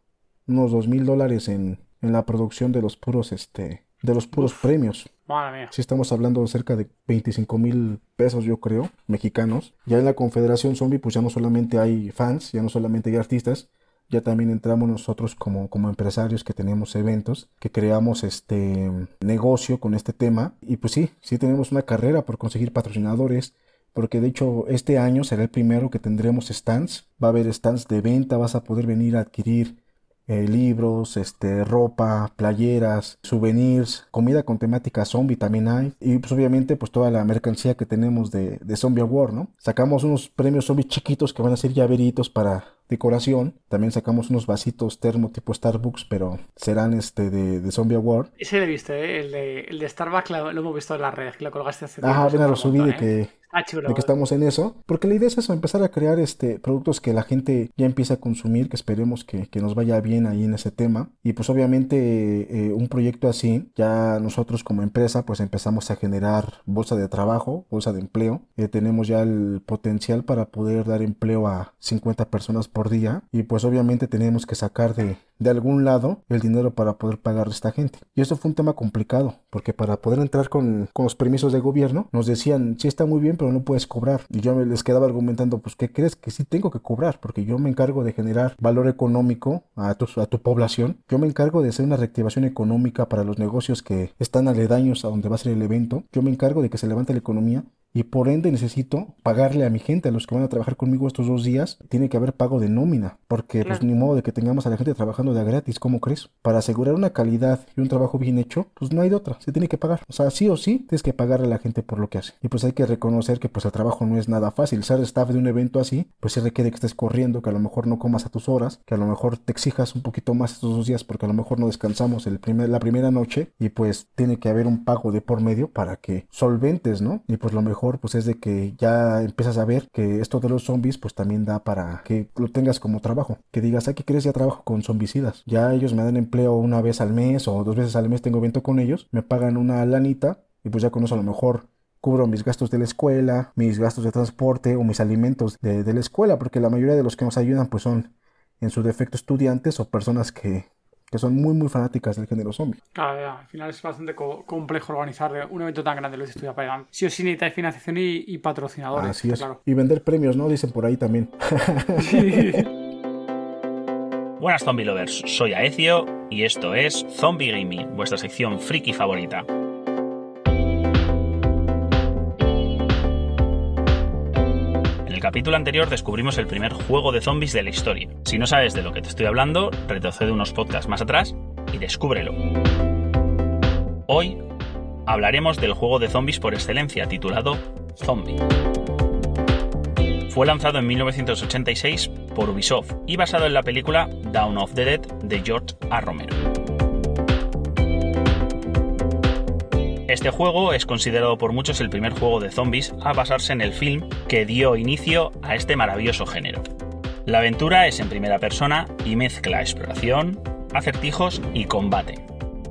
S1: unos dos mil dólares en, en la producción de los puros, este, de los puros premios.
S3: Madre mía.
S1: Sí estamos hablando de cerca de 25 mil pesos, yo creo, mexicanos. Ya en la Confederación Zombie, pues ya no solamente hay fans, ya no solamente hay artistas, ya también entramos nosotros como, como empresarios que tenemos eventos, que creamos este negocio con este tema. Y pues sí, sí tenemos una carrera por conseguir patrocinadores, porque de hecho este año será el primero que tendremos stands. Va a haber stands de venta, vas a poder venir a adquirir eh, libros, este, ropa, playeras, souvenirs, comida con temática zombie también hay. Y pues obviamente pues toda la mercancía que tenemos de, de Zombie Award, ¿no? Sacamos unos premios zombie chiquitos que van a ser llaveritos para decoración. También sacamos unos vasitos termo tipo Starbucks, pero serán este de, de Zombie Award.
S3: Ese lo he visto, ¿eh? el, de, el de Starbucks lo, hemos visto en la red, que lo colgaste hace
S1: tiempo. Ajá, lo subí de ¿eh? que Ah, de que estamos en eso, porque la idea es eso, empezar a crear este productos que la gente ya empieza a consumir, que esperemos que, nos vaya bien ahí en ese tema. Y pues obviamente eh, un proyecto así, ya nosotros como empresa pues empezamos a generar bolsa de trabajo, bolsa de empleo. Eh, tenemos ya el potencial para poder dar empleo a 50 personas por día y pues obviamente tenemos que sacar de, de algún lado el dinero para poder pagar a esta gente. Y eso fue un tema complicado, porque para poder entrar con, con los permisos de gobierno nos decían, sí está muy bien, pero no puedes cobrar. Y yo me les quedaba argumentando, pues, ¿qué crees? Que sí tengo que cobrar, porque yo me encargo de generar valor económico a tu, a tu población. Yo me encargo de hacer una reactivación económica para los negocios que están aledaños a donde va a ser el evento. Yo me encargo de que se levante la economía y por ende necesito pagarle a mi gente, a los que van a trabajar conmigo estos dos días, tiene que haber pago de nómina, porque pues ni modo de que tengamos a la gente trabajando de gratis, ¿cómo crees? Para asegurar una calidad y un trabajo bien hecho, pues no hay de otra, se tiene que pagar. O sea, sí o sí, tienes que pagarle a la gente por lo que hace. Y pues hay que reconocer que pues el trabajo no es nada fácil. Ser staff de un evento así, pues se requiere que estés corriendo, que a lo mejor no comas a tus horas, que a lo mejor te exijas un poquito más estos dos días porque a lo mejor no descansamos el primer, la primera noche y pues tiene que haber un pago de por medio para que solventes, ¿no? Y pues lo mejor pues es de que ya empiezas a ver que esto de los zombies pues también da para que lo tengas como trabajo. Que digas, aquí quieres ya trabajo con zombicidas. Ya ellos me dan empleo una vez al mes o dos veces al mes tengo evento con ellos, me pagan una lanita y pues ya con eso a lo mejor cubro mis gastos de la escuela, mis gastos de transporte o mis alimentos de la escuela, porque la mayoría de los que nos ayudan pues son en su defecto estudiantes o personas que que son muy, muy fanáticas del género zombie.
S3: Claro, al final es bastante complejo organizar un evento tan grande, lo he estudiado para Sí o sí necesitáis financiación y, patrocinadores.
S1: Así es. Y vender premios, ¿no? Dicen por ahí también.
S4: Buenas zombie lovers, soy Aecio y esto es Zombie Gaming, vuestra sección friki favorita. El capítulo anterior descubrimos el primer juego de zombies de la historia. Si no sabes de lo que te estoy hablando, retrocede unos podcasts más atrás y descúbrelo. Hoy hablaremos del juego de zombies por excelencia titulado Zombie. Fue lanzado en 1986 por Ubisoft y basado en la película Dawn of the Dead de George A. Romero. Este juego es considerado por muchos el primer juego de zombies a basarse en el film que dio inicio a este maravilloso género. La aventura es en primera persona y mezcla exploración, acertijos y combate.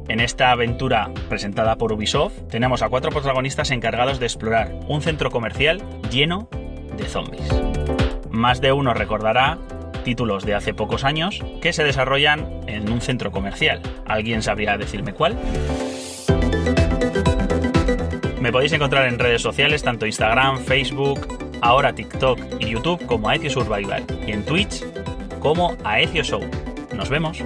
S4: En esta aventura presentada por Ubisoft tenemos a cuatro protagonistas encargados de explorar un centro comercial lleno de zombies. Más de uno recordará títulos de hace pocos años que se desarrollan en un centro comercial. ¿Alguien sabría decirme cuál? Me podéis encontrar en redes sociales, tanto Instagram, Facebook, ahora TikTok y YouTube como Aethio Survival y en Twitch como Aethio Show. Nos vemos.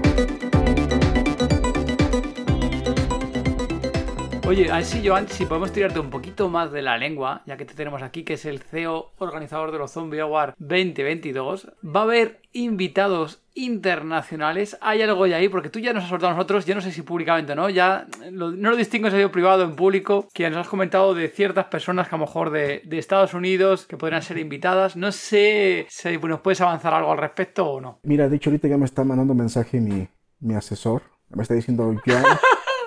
S3: Oye, a ver si podemos tirarte un poquito más de la lengua, ya que te tenemos aquí, que es el CEO organizador de los Zombie Award 2022. Va a haber invitados internacionales. Hay algo ya ahí, porque tú ya nos has soltado a nosotros, yo no sé si públicamente o no, ya lo- no lo distingo ha sido privado en público, que nos has comentado de ciertas personas que a lo mejor de, de Estados Unidos que podrían ser invitadas. No sé si nos puedes avanzar algo al respecto o no.
S1: Mira, de hecho ahorita ya me está mandando mensaje mi, mi asesor. Me está diciendo, Joan,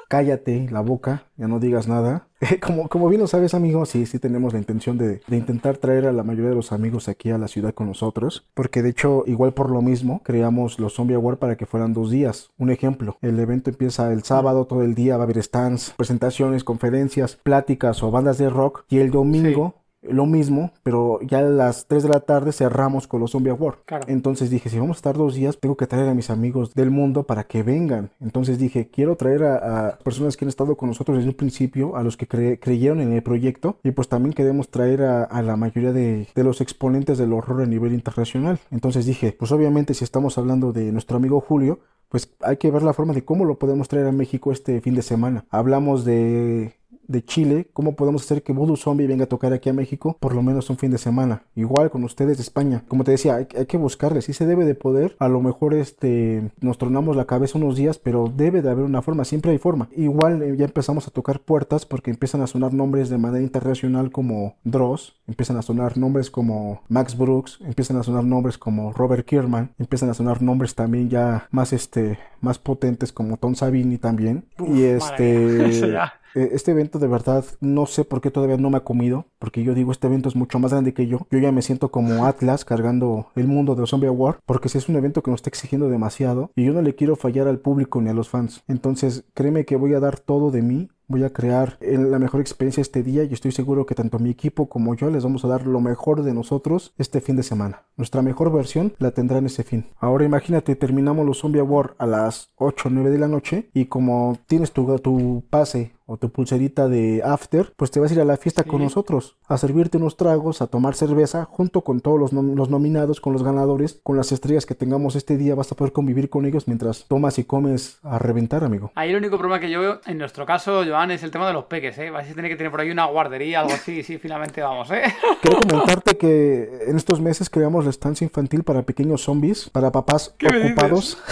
S1: cállate la boca, ya no digas nada. Como, como bien lo sabes, amigo, sí, sí tenemos la intención de, de intentar traer a la mayoría de los amigos aquí a la ciudad con nosotros. Porque de hecho, igual por lo mismo, creamos los Zombie Award para que fueran dos días. Un ejemplo, el evento empieza el sábado, todo el día va a haber stands, presentaciones, conferencias, pláticas o bandas de rock. Y el domingo... Lo mismo, pero ya a las 3 de la tarde cerramos con los Zombie Award.
S3: Claro.
S1: Entonces dije, si vamos a estar dos días, tengo que traer a mis amigos del mundo para que vengan. Entonces dije, quiero traer a, a personas que han estado con nosotros desde un principio, a los que cre- creyeron en el proyecto, y pues también queremos traer a, a la mayoría de, de los exponentes del horror a nivel internacional. Entonces dije, pues obviamente si estamos hablando de nuestro amigo Julio, pues hay que ver la forma de cómo lo podemos traer a México este fin de semana. Hablamos de de Chile, cómo podemos hacer que Voodoo Zombie venga a tocar aquí a México por lo menos un fin de semana. Igual con ustedes de España. Como te decía, hay, hay que buscarle, si se debe de poder. A lo mejor este nos tronamos la cabeza unos días, pero debe de haber una forma, siempre hay forma. Igual eh, ya empezamos a tocar puertas porque empiezan a sonar nombres de manera internacional como Dross, empiezan a sonar nombres como Max Brooks, empiezan a sonar nombres como Robert Kierman, empiezan a sonar nombres también ya más este más potentes como Tom Savini también.
S3: Uf,
S1: y este eh, Este evento de verdad no sé por qué todavía no me ha comido, porque yo digo este evento es mucho más grande que yo. Yo ya me siento como Atlas cargando el mundo de Zombie War, porque si es un evento que nos está exigiendo demasiado y yo no le quiero fallar al público ni a los fans. Entonces créeme que voy a dar todo de mí. Voy a crear eh, la mejor experiencia este día y estoy seguro que tanto mi equipo como yo les vamos a dar lo mejor de nosotros este fin de semana. Nuestra mejor versión la tendrán ese fin. Ahora imagínate, terminamos los Zombie War a las 8 o 9 de la noche y como tienes tu, tu pase o tu pulserita de after, pues te vas a ir a la fiesta con nosotros, a servirte unos tragos, a tomar cerveza, junto con todos los, nom- los nominados, con los ganadores, con las estrellas que tengamos este día, vas a poder convivir con ellos mientras tomas y comes a reventar, amigo.
S3: Ahí el único problema que yo veo, en nuestro caso, Joan, es el tema de los peques, ¿eh? Vais a tener que tener por ahí una guardería, algo así, sí, finalmente vamos, ¿eh?
S1: Quiero comentarte que en estos meses creamos la estancia infantil para pequeños zombies, para papás
S3: ¿Qué me dices?
S1: ocupados.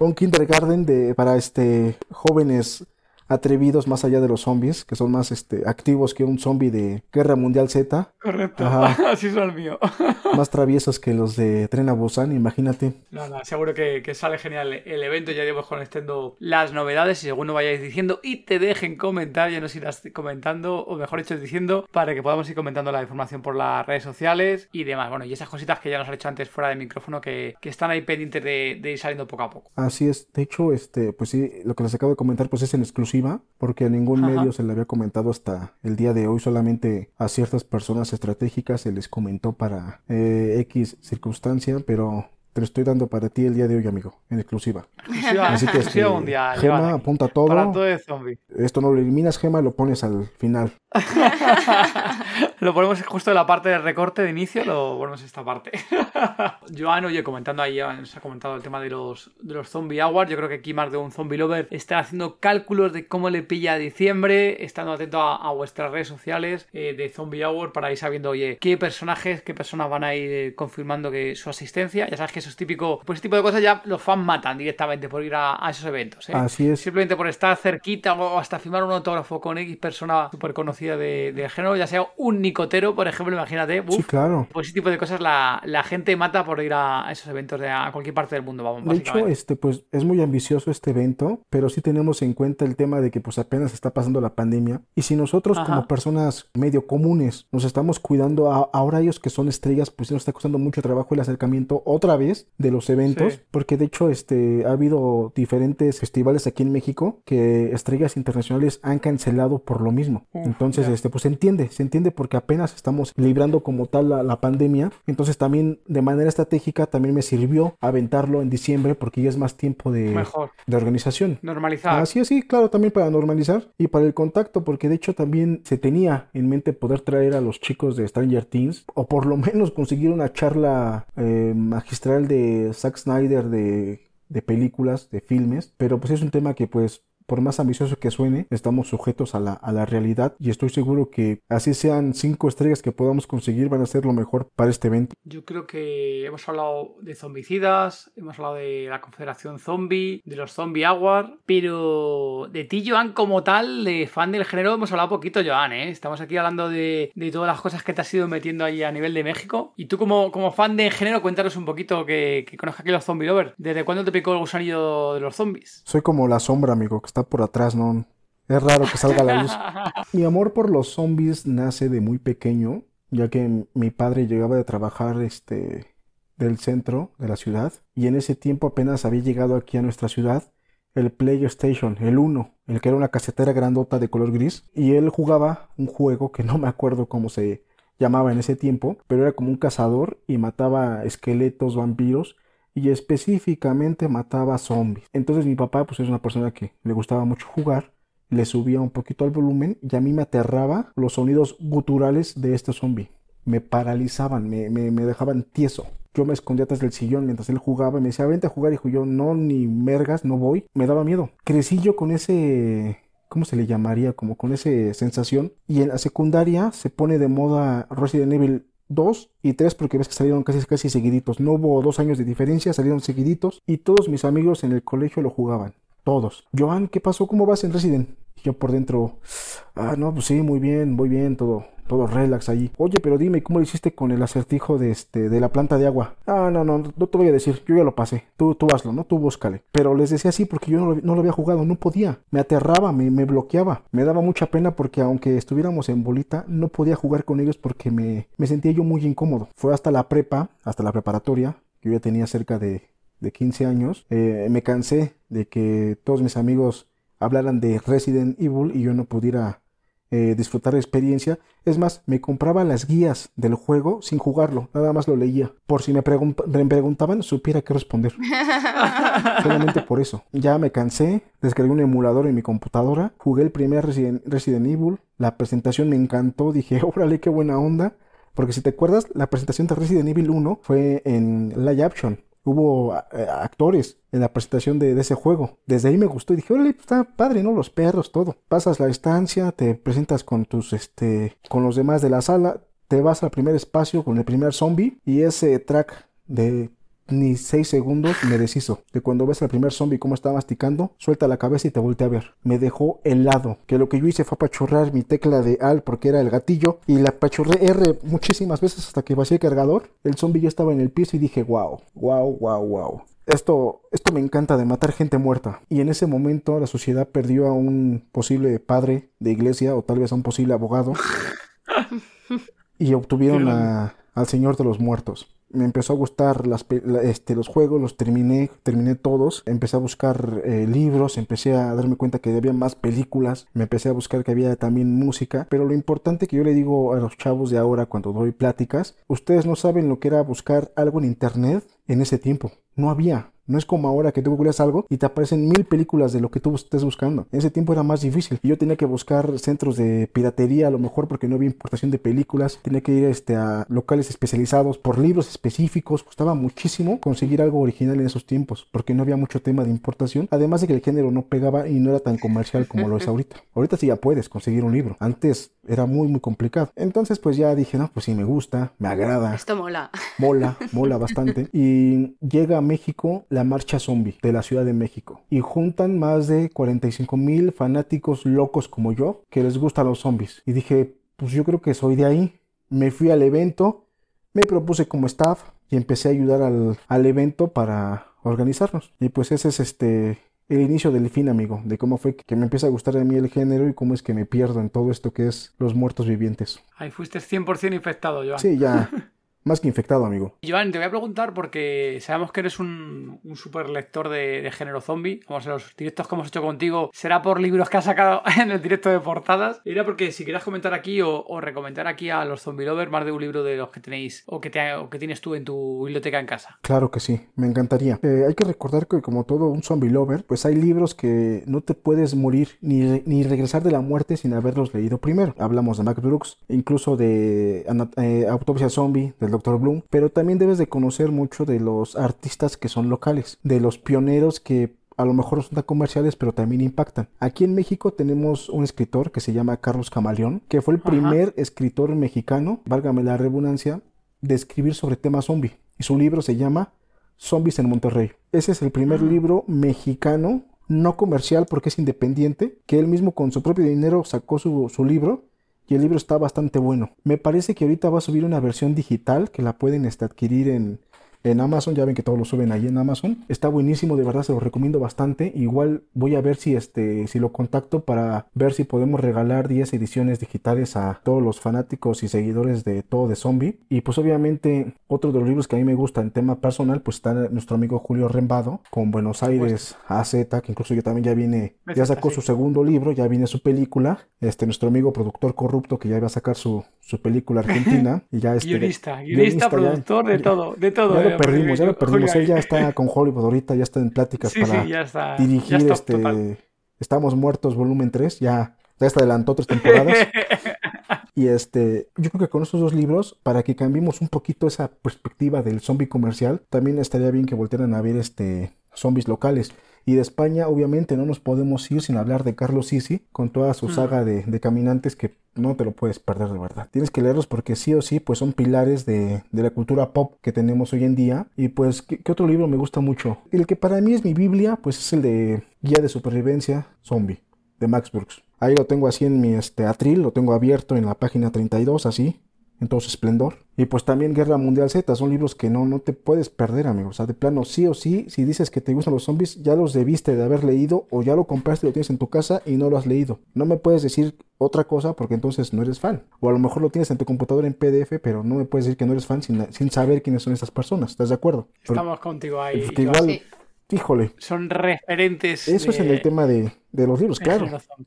S1: Un kindergarten de, para este jóvenes atrevidos más allá de los zombies, que son más este, activos que un zombie de Guerra Mundial Z,
S3: Correcto,
S1: Ajá.
S3: así es el mío.
S1: más traviesos que los de Tren a Busan, imagínate.
S3: Nada, seguro que, que sale genial el evento. Ya iremos conectando las novedades y según nos vayáis diciendo y te dejen comentar, ya nos irás comentando, o mejor dicho, diciendo, para que podamos ir comentando la información por las redes sociales y demás. Bueno, y esas cositas que ya nos has hecho antes fuera de micrófono que, que están ahí pendientes de, de ir saliendo poco a poco.
S1: Así es, de hecho, este, pues sí, lo que les acabo de comentar, pues es en exclusiva, porque a ningún
S3: Ajá.
S1: medio se le había comentado hasta el día de hoy, solamente a ciertas personas estratégicas se les comentó para eh, X circunstancia, pero te lo estoy dando para ti el día de hoy, amigo, en exclusiva.
S3: Exclusiva,
S1: Así que,
S3: exclusiva
S1: este,
S3: mundial.
S1: Gema, apunta todo.
S3: Para todo de zombie.
S1: Esto no lo eliminas, Gema, lo pones al final.
S3: lo ponemos justo en la parte del recorte de inicio, lo ponemos en esta parte. Joan, oye, comentando ahí, nos ha comentado el tema de los, de los Zombie Awards. Yo creo que aquí más de un Zombie Lover está haciendo cálculos de cómo le pilla a diciembre, estando atento a, a vuestras redes sociales eh, de Zombie Award para ir sabiendo, oye, qué personajes, qué personas van a ir eh, confirmando que su asistencia. Ya sabes que eso es típico, pues ese tipo de cosas ya los fans matan directamente por ir a, a esos eventos. ¿eh?
S1: Así es.
S3: Simplemente por estar cerquita o hasta firmar un autógrafo con X persona súper conocida de- del género, ya sea un nicotero, por ejemplo, imagínate.
S1: Sí,
S3: uf,
S1: claro.
S3: Pues ese tipo de cosas la, la gente mata por ir a, a esos eventos de a cualquier parte del mundo, vamos,
S1: De hecho, este, pues es muy ambicioso este evento, pero sí tenemos en cuenta el tema de que pues apenas está pasando la pandemia. Y si nosotros
S3: Ajá.
S1: como personas medio comunes nos estamos cuidando, a- ahora ellos que son estrellas, pues sí nos está costando mucho trabajo el acercamiento otra vez de los eventos,
S3: Sí.
S1: porque de hecho este, ha habido diferentes festivales aquí en México que estrellas internacionales han cancelado por lo mismo.
S3: Uf,
S1: Entonces,
S3: ya.
S1: este, pues se entiende, se entiende porque apenas estamos librando como tal la, la pandemia. Entonces también de manera estratégica también me sirvió aventarlo en diciembre porque ya es más tiempo de,
S3: Mejor.
S1: de organización.
S3: Normalizar.
S1: Así es, sí, claro, también para normalizar y para el contacto, porque de hecho también se tenía en mente poder traer a los chicos de Stranger Things, o por lo menos conseguir una charla eh, magistral de Zack Snyder de, de películas, de filmes, pero pues es un tema que pues por más ambicioso que suene, estamos sujetos a la, a la realidad y estoy seguro que así sean cinco estrellas que podamos conseguir van a ser lo mejor para este evento.
S3: Yo creo que hemos hablado de zombicidas, hemos hablado de la Confederación Zombie, de los Zombie Award, pero de ti, Joan, como tal, de fan del género, hemos hablado poquito, Joan, ¿eh? Estamos aquí hablando de, de todas las cosas que te has ido metiendo ahí a nivel de México. Y tú, como, como fan de género, cuéntanos un poquito que, que conozcas aquí los Zombie Lovers. ¿Desde cuándo te picó el gusanillo de los zombies?
S1: Soy como la sombra, amigo, que está por atrás, ¿no? Es raro que salga a la luz. Mi amor por los zombies nace de muy pequeño, ya que mi padre llegaba de trabajar este del centro de la ciudad y en ese tiempo apenas había llegado aquí a nuestra ciudad el PlayStation, el 1, el que era una casetera grandota de color gris y él jugaba un juego que no me acuerdo cómo se llamaba en ese tiempo, pero era como un cazador y mataba esqueletos, vampiros y específicamente mataba zombies. Entonces mi papá pues es una persona que le gustaba mucho jugar, le subía un poquito al volumen y a mí me aterraba los sonidos guturales de este zombie. Me paralizaban, me, me, me dejaban tieso. Yo me escondía atrás del sillón mientras él jugaba y me decía, vente a jugar, hijo. Yo, no, ni mergas, no voy. Me daba miedo. Crecí yo con ese, ¿cómo se le llamaría? Como con esa sensación. Y en la secundaria se pone de moda Resident Evil 2 y 3 porque ves que salieron casi, casi seguiditos. No hubo dos años de diferencia, salieron seguiditos y todos mis amigos en el colegio lo jugaban. Todos. Joan, ¿qué pasó? ¿Cómo vas en Resident? Y yo por dentro, ah, no, pues sí, muy bien, muy bien, todo, todo relax allí. Oye, pero dime, ¿cómo lo hiciste con el acertijo de este, de la planta de agua? Ah, no, no, no te voy a decir, yo ya lo pasé. Tú, tú hazlo, ¿no? Tú búscale. Pero les decía así porque yo no lo, no lo había jugado, no podía. Me aterraba, me, me bloqueaba. Me daba mucha pena porque aunque estuviéramos en bolita, no podía jugar con ellos porque me, me sentía yo muy incómodo. Fue hasta la prepa, hasta la preparatoria, que yo ya tenía cerca de, de 15 años. eh, me cansé de que todos mis amigos hablaran de Resident Evil y yo no pudiera eh, disfrutar la experiencia. Es más, me compraba las guías del juego sin jugarlo, nada más lo leía. Por si me, pregun- me preguntaban, supiera qué responder. Solamente por eso. Ya me cansé, descargué un emulador en mi computadora, jugué el primer Resident, Resident Evil, la presentación me encantó, dije, órale, qué buena onda. Porque si te acuerdas, la presentación de Resident Evil 1 fue en live action. Hubo actores en la presentación de, de ese juego. Desde ahí me gustó y dije, órale, pues, está padre, ¿no? Los perros, todo. Pasas la estancia, te presentas con tus, este, con los demás de la sala, te vas al primer espacio con el primer zombie y ese track de ni 6 segundos me deshizo. De cuando ves al primer zombie cómo está masticando, suelta la cabeza y te voltea a ver. Me dejó helado. Que lo que yo hice fue apachurrar mi tecla de AL porque era el gatillo y la apachurré R muchísimas veces hasta que vacié el cargador. El zombie ya estaba en el piso y dije, wow, wow, wow, wow. Esto, esto me encanta de matar gente muerta. Y en ese momento la sociedad perdió a un posible padre de iglesia o tal vez a un posible abogado. y obtuvieron a- al Señor de los Muertos. Me empezó a gustar las, este, los juegos, los terminé, terminé todos. Empecé a buscar eh, libros, empecé a darme cuenta que había más películas, me empecé a buscar que había también música. Pero lo importante que yo le digo a los chavos de ahora cuando doy pláticas, ustedes no saben lo que era buscar algo en internet en ese tiempo. No había. No es como ahora que tú googleas algo y te aparecen mil películas de lo que tú estés buscando. En ese tiempo era más difícil. Y yo tenía que buscar centros de piratería a lo mejor porque no había importación de películas. Tenía que ir este, a locales especializados por libros específicos. Costaba muchísimo conseguir algo original en esos tiempos porque no había mucho tema de importación. Además de que el género no pegaba y no era tan comercial como lo es ahorita. Ahorita sí ya puedes conseguir un libro. Antes era muy muy complicado. Entonces pues ya dije, no, pues sí me gusta, me agrada
S2: Esto mola.
S1: mola, mola bastante. Y llega a México la marcha zombie de la Ciudad de México. Y juntan más de 45 mil fanáticos locos como yo que les gustan los zombies. Y dije, pues yo creo que soy de ahí. Me fui al evento, me propuse como staff y empecé a ayudar al, al evento para organizarnos. Y pues ese es este el inicio del fin, amigo, de cómo fue que me empieza a gustar a mí el género y cómo es que me pierdo en todo esto que es los muertos vivientes.
S3: Ahí fuiste 100% infectado, Joan.
S1: Sí, ya. más que infectado, amigo.
S3: Joan, te voy a preguntar porque sabemos que eres un, un super lector de, de género zombie. Vamos a los directos que hemos hecho contigo. Será por libros que has sacado en el directo de portadas. Era porque si quieras comentar aquí o, o recomendar aquí a los zombie lovers más de un libro de los que tenéis o que, te, o que tienes tú en tu biblioteca en casa.
S1: Claro que sí, me encantaría. Eh, hay que recordar que como todo un zombie lover, pues hay libros que no te puedes morir ni, ni regresar de la muerte sin haberlos leído primero. Hablamos de Max Brooks, incluso de eh, Autopsia Zombie del Dr. Bloom, pero también debes de conocer mucho de los artistas que son locales, de los pioneros que a lo mejor no son tan comerciales, pero también impactan. Aquí en México tenemos un escritor que se llama Carlos Camaleón, que fue el
S3: Ajá.
S1: primer escritor mexicano, válgame la redundancia, de escribir sobre temas zombie. Y su libro se llama Zombies en Monterrey. Ese es el primer libro mexicano, no comercial porque es independiente, que él mismo con su propio dinero sacó su, su libro. Y el libro está bastante bueno. Me parece que ahorita va a subir una versión digital que la pueden este, adquirir en, en Amazon. Ya ven que todos lo suben ahí en Amazon. Está buenísimo, de verdad se lo recomiendo bastante. Igual voy a ver si este si lo contacto para ver si podemos regalar 10 ediciones digitales a todos los fanáticos y seguidores de todo de zombie. Y pues obviamente otro de los libros que a mí me gusta en tema personal pues está nuestro amigo Julio Rembado con Buenos Aires AZ, que incluso ya también ya viene, ya sacó su segundo libro, ya viene su película. Este nuestro amigo productor corrupto que ya iba a sacar su, su película argentina y ya este
S3: guionista, guionista,
S1: ya-
S3: productor, de todo, de todo.
S1: Lo perdimos, ya lo
S3: Julio
S1: perdimos. Él ya está con Hollywood ahorita, ya está en pláticas
S3: Sí,
S1: para
S3: sí, ya está. ya
S1: dirigir
S3: está
S1: este
S3: total.
S1: Estamos Muertos volumen 3, ya, ya se adelantó tres temporadas. y este, yo creo que con estos dos libros, para que cambiemos un poquito esa perspectiva del zombie comercial, también estaría bien que voltearan a ver este zombies locales. Y de España, obviamente, no nos podemos ir sin hablar de Carlos Sisi, con toda su
S3: Mm.
S1: saga de, de caminantes que no te lo puedes perder de verdad. Tienes que leerlos porque sí o sí, pues son pilares de, de la cultura pop que tenemos hoy en día. Y pues, ¿qué, qué otro libro me gusta mucho? El que para mí es mi Biblia, pues es el de Guía de Supervivencia Zombie, de Max Brooks. Ahí lo tengo así en mi este, atril, lo tengo abierto en la página 32, así, en todo su esplendor. Y pues también Guerra Mundial Z, son libros que no, no te puedes perder, amigo. O sea, de plano, sí o sí, si dices que te gustan los zombies, ya los debiste de haber leído o ya lo compraste y lo tienes en tu casa y no lo has leído. No me puedes decir otra cosa porque entonces no eres fan. O a lo mejor lo tienes en tu computadora en PDF, pero no me puedes decir que no eres fan sin, sin saber quiénes son estas personas. ¿Estás de acuerdo? Pero-
S3: Estamos contigo ahí.
S1: porque
S3: Joan.
S1: igual,
S2: Sí.
S1: híjole,
S3: Son referentes.
S1: eso es en el tema de, de los libros, claro.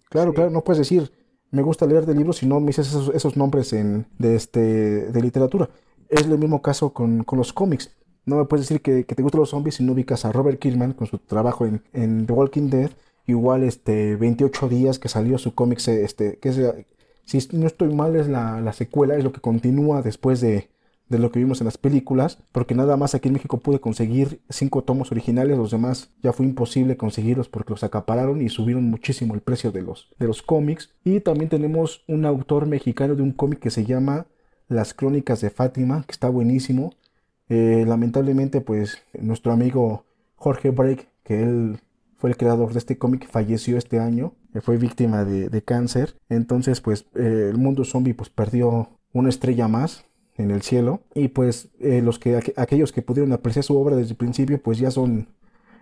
S1: Claro,
S3: Sí.
S1: claro, no puedes decir, me gusta leer de libros si no me dices esos, esos nombres en, de, este, de literatura. Es el mismo caso con, con los cómics. No me puedes decir que, que te gustan los zombies si no ubicas a Robert Kirkman con su trabajo en, en The Walking Dead. Igual este 28 días que salió su cómic, este, que es, si no estoy mal, es la, la secuela, es lo que continúa después de, de lo que vimos en las películas, porque nada más aquí en México pude conseguir cinco tomos originales, los demás ya fue imposible conseguirlos porque los acapararon y subieron muchísimo el precio de los, de los cómics. Y también tenemos un autor mexicano de un cómic que se llama Las Crónicas de Fátima, que está buenísimo. Eh, lamentablemente, pues nuestro amigo Jorge Break, que él fue el creador de este cómic, falleció este año, eh, fue víctima de, de cáncer. Entonces, pues eh, el mundo zombie pues perdió una estrella más en el cielo y pues eh, los que aqu- aquellos que pudieron apreciar su obra desde el principio pues ya son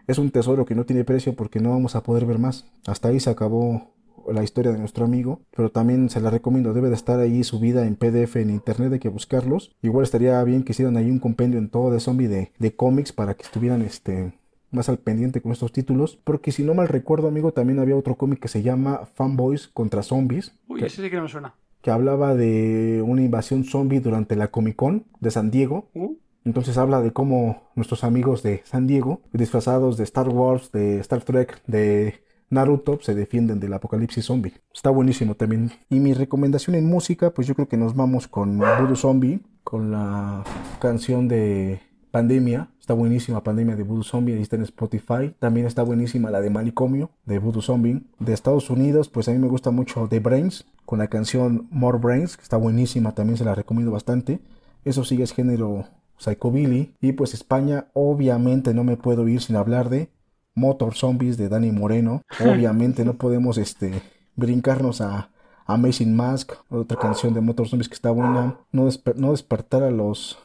S1: es un tesoro que no tiene precio porque no vamos a poder ver más. Hasta ahí se acabó la historia de nuestro amigo pero también se la recomiendo debe de estar ahí subida en PDF en internet hay que buscarlos. Igual estaría bien que hicieran ahí un compendio en todo de zombie de, de cómics para que estuvieran este más al pendiente con estos títulos. Porque si no mal recuerdo amigo también había otro cómic que se llama Fanboys contra zombies.
S3: Uy,
S1: que-
S3: ese sí que no me suena.
S1: Que hablaba de una invasión zombie durante la Comic Con de San Diego.
S3: Uh,
S1: Entonces habla de cómo nuestros amigos de San Diego, disfrazados de Star Wars, de Star Trek, de Naruto, se defienden del apocalipsis zombie. Está buenísimo también. Y mi recomendación en música, pues yo creo que nos vamos con Voodoo Zombie, con la canción de Pandemia. Está buenísima Pandemia de Voodoo Zombie, ahí está en Spotify. También está buenísima la de Manicomio, de Voodoo Zombie. De Estados Unidos, pues a mí me gusta mucho The Brains, con la canción More Brains, que está buenísima, también se la recomiendo bastante. Eso sí es género psychobilly. Y pues España, obviamente no me puedo ir sin hablar de Motor Zombies de Dani Moreno. Obviamente no podemos este, brincarnos a Amazing Mask, otra canción de Motor Zombies que está buena. No, desper- no despertar a los...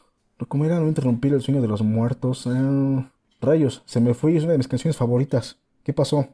S1: ¿Cómo era? No interrumpir el sueño de los muertos. Ah, rayos, se me fue, es una de mis canciones favoritas. ¿Qué pasó?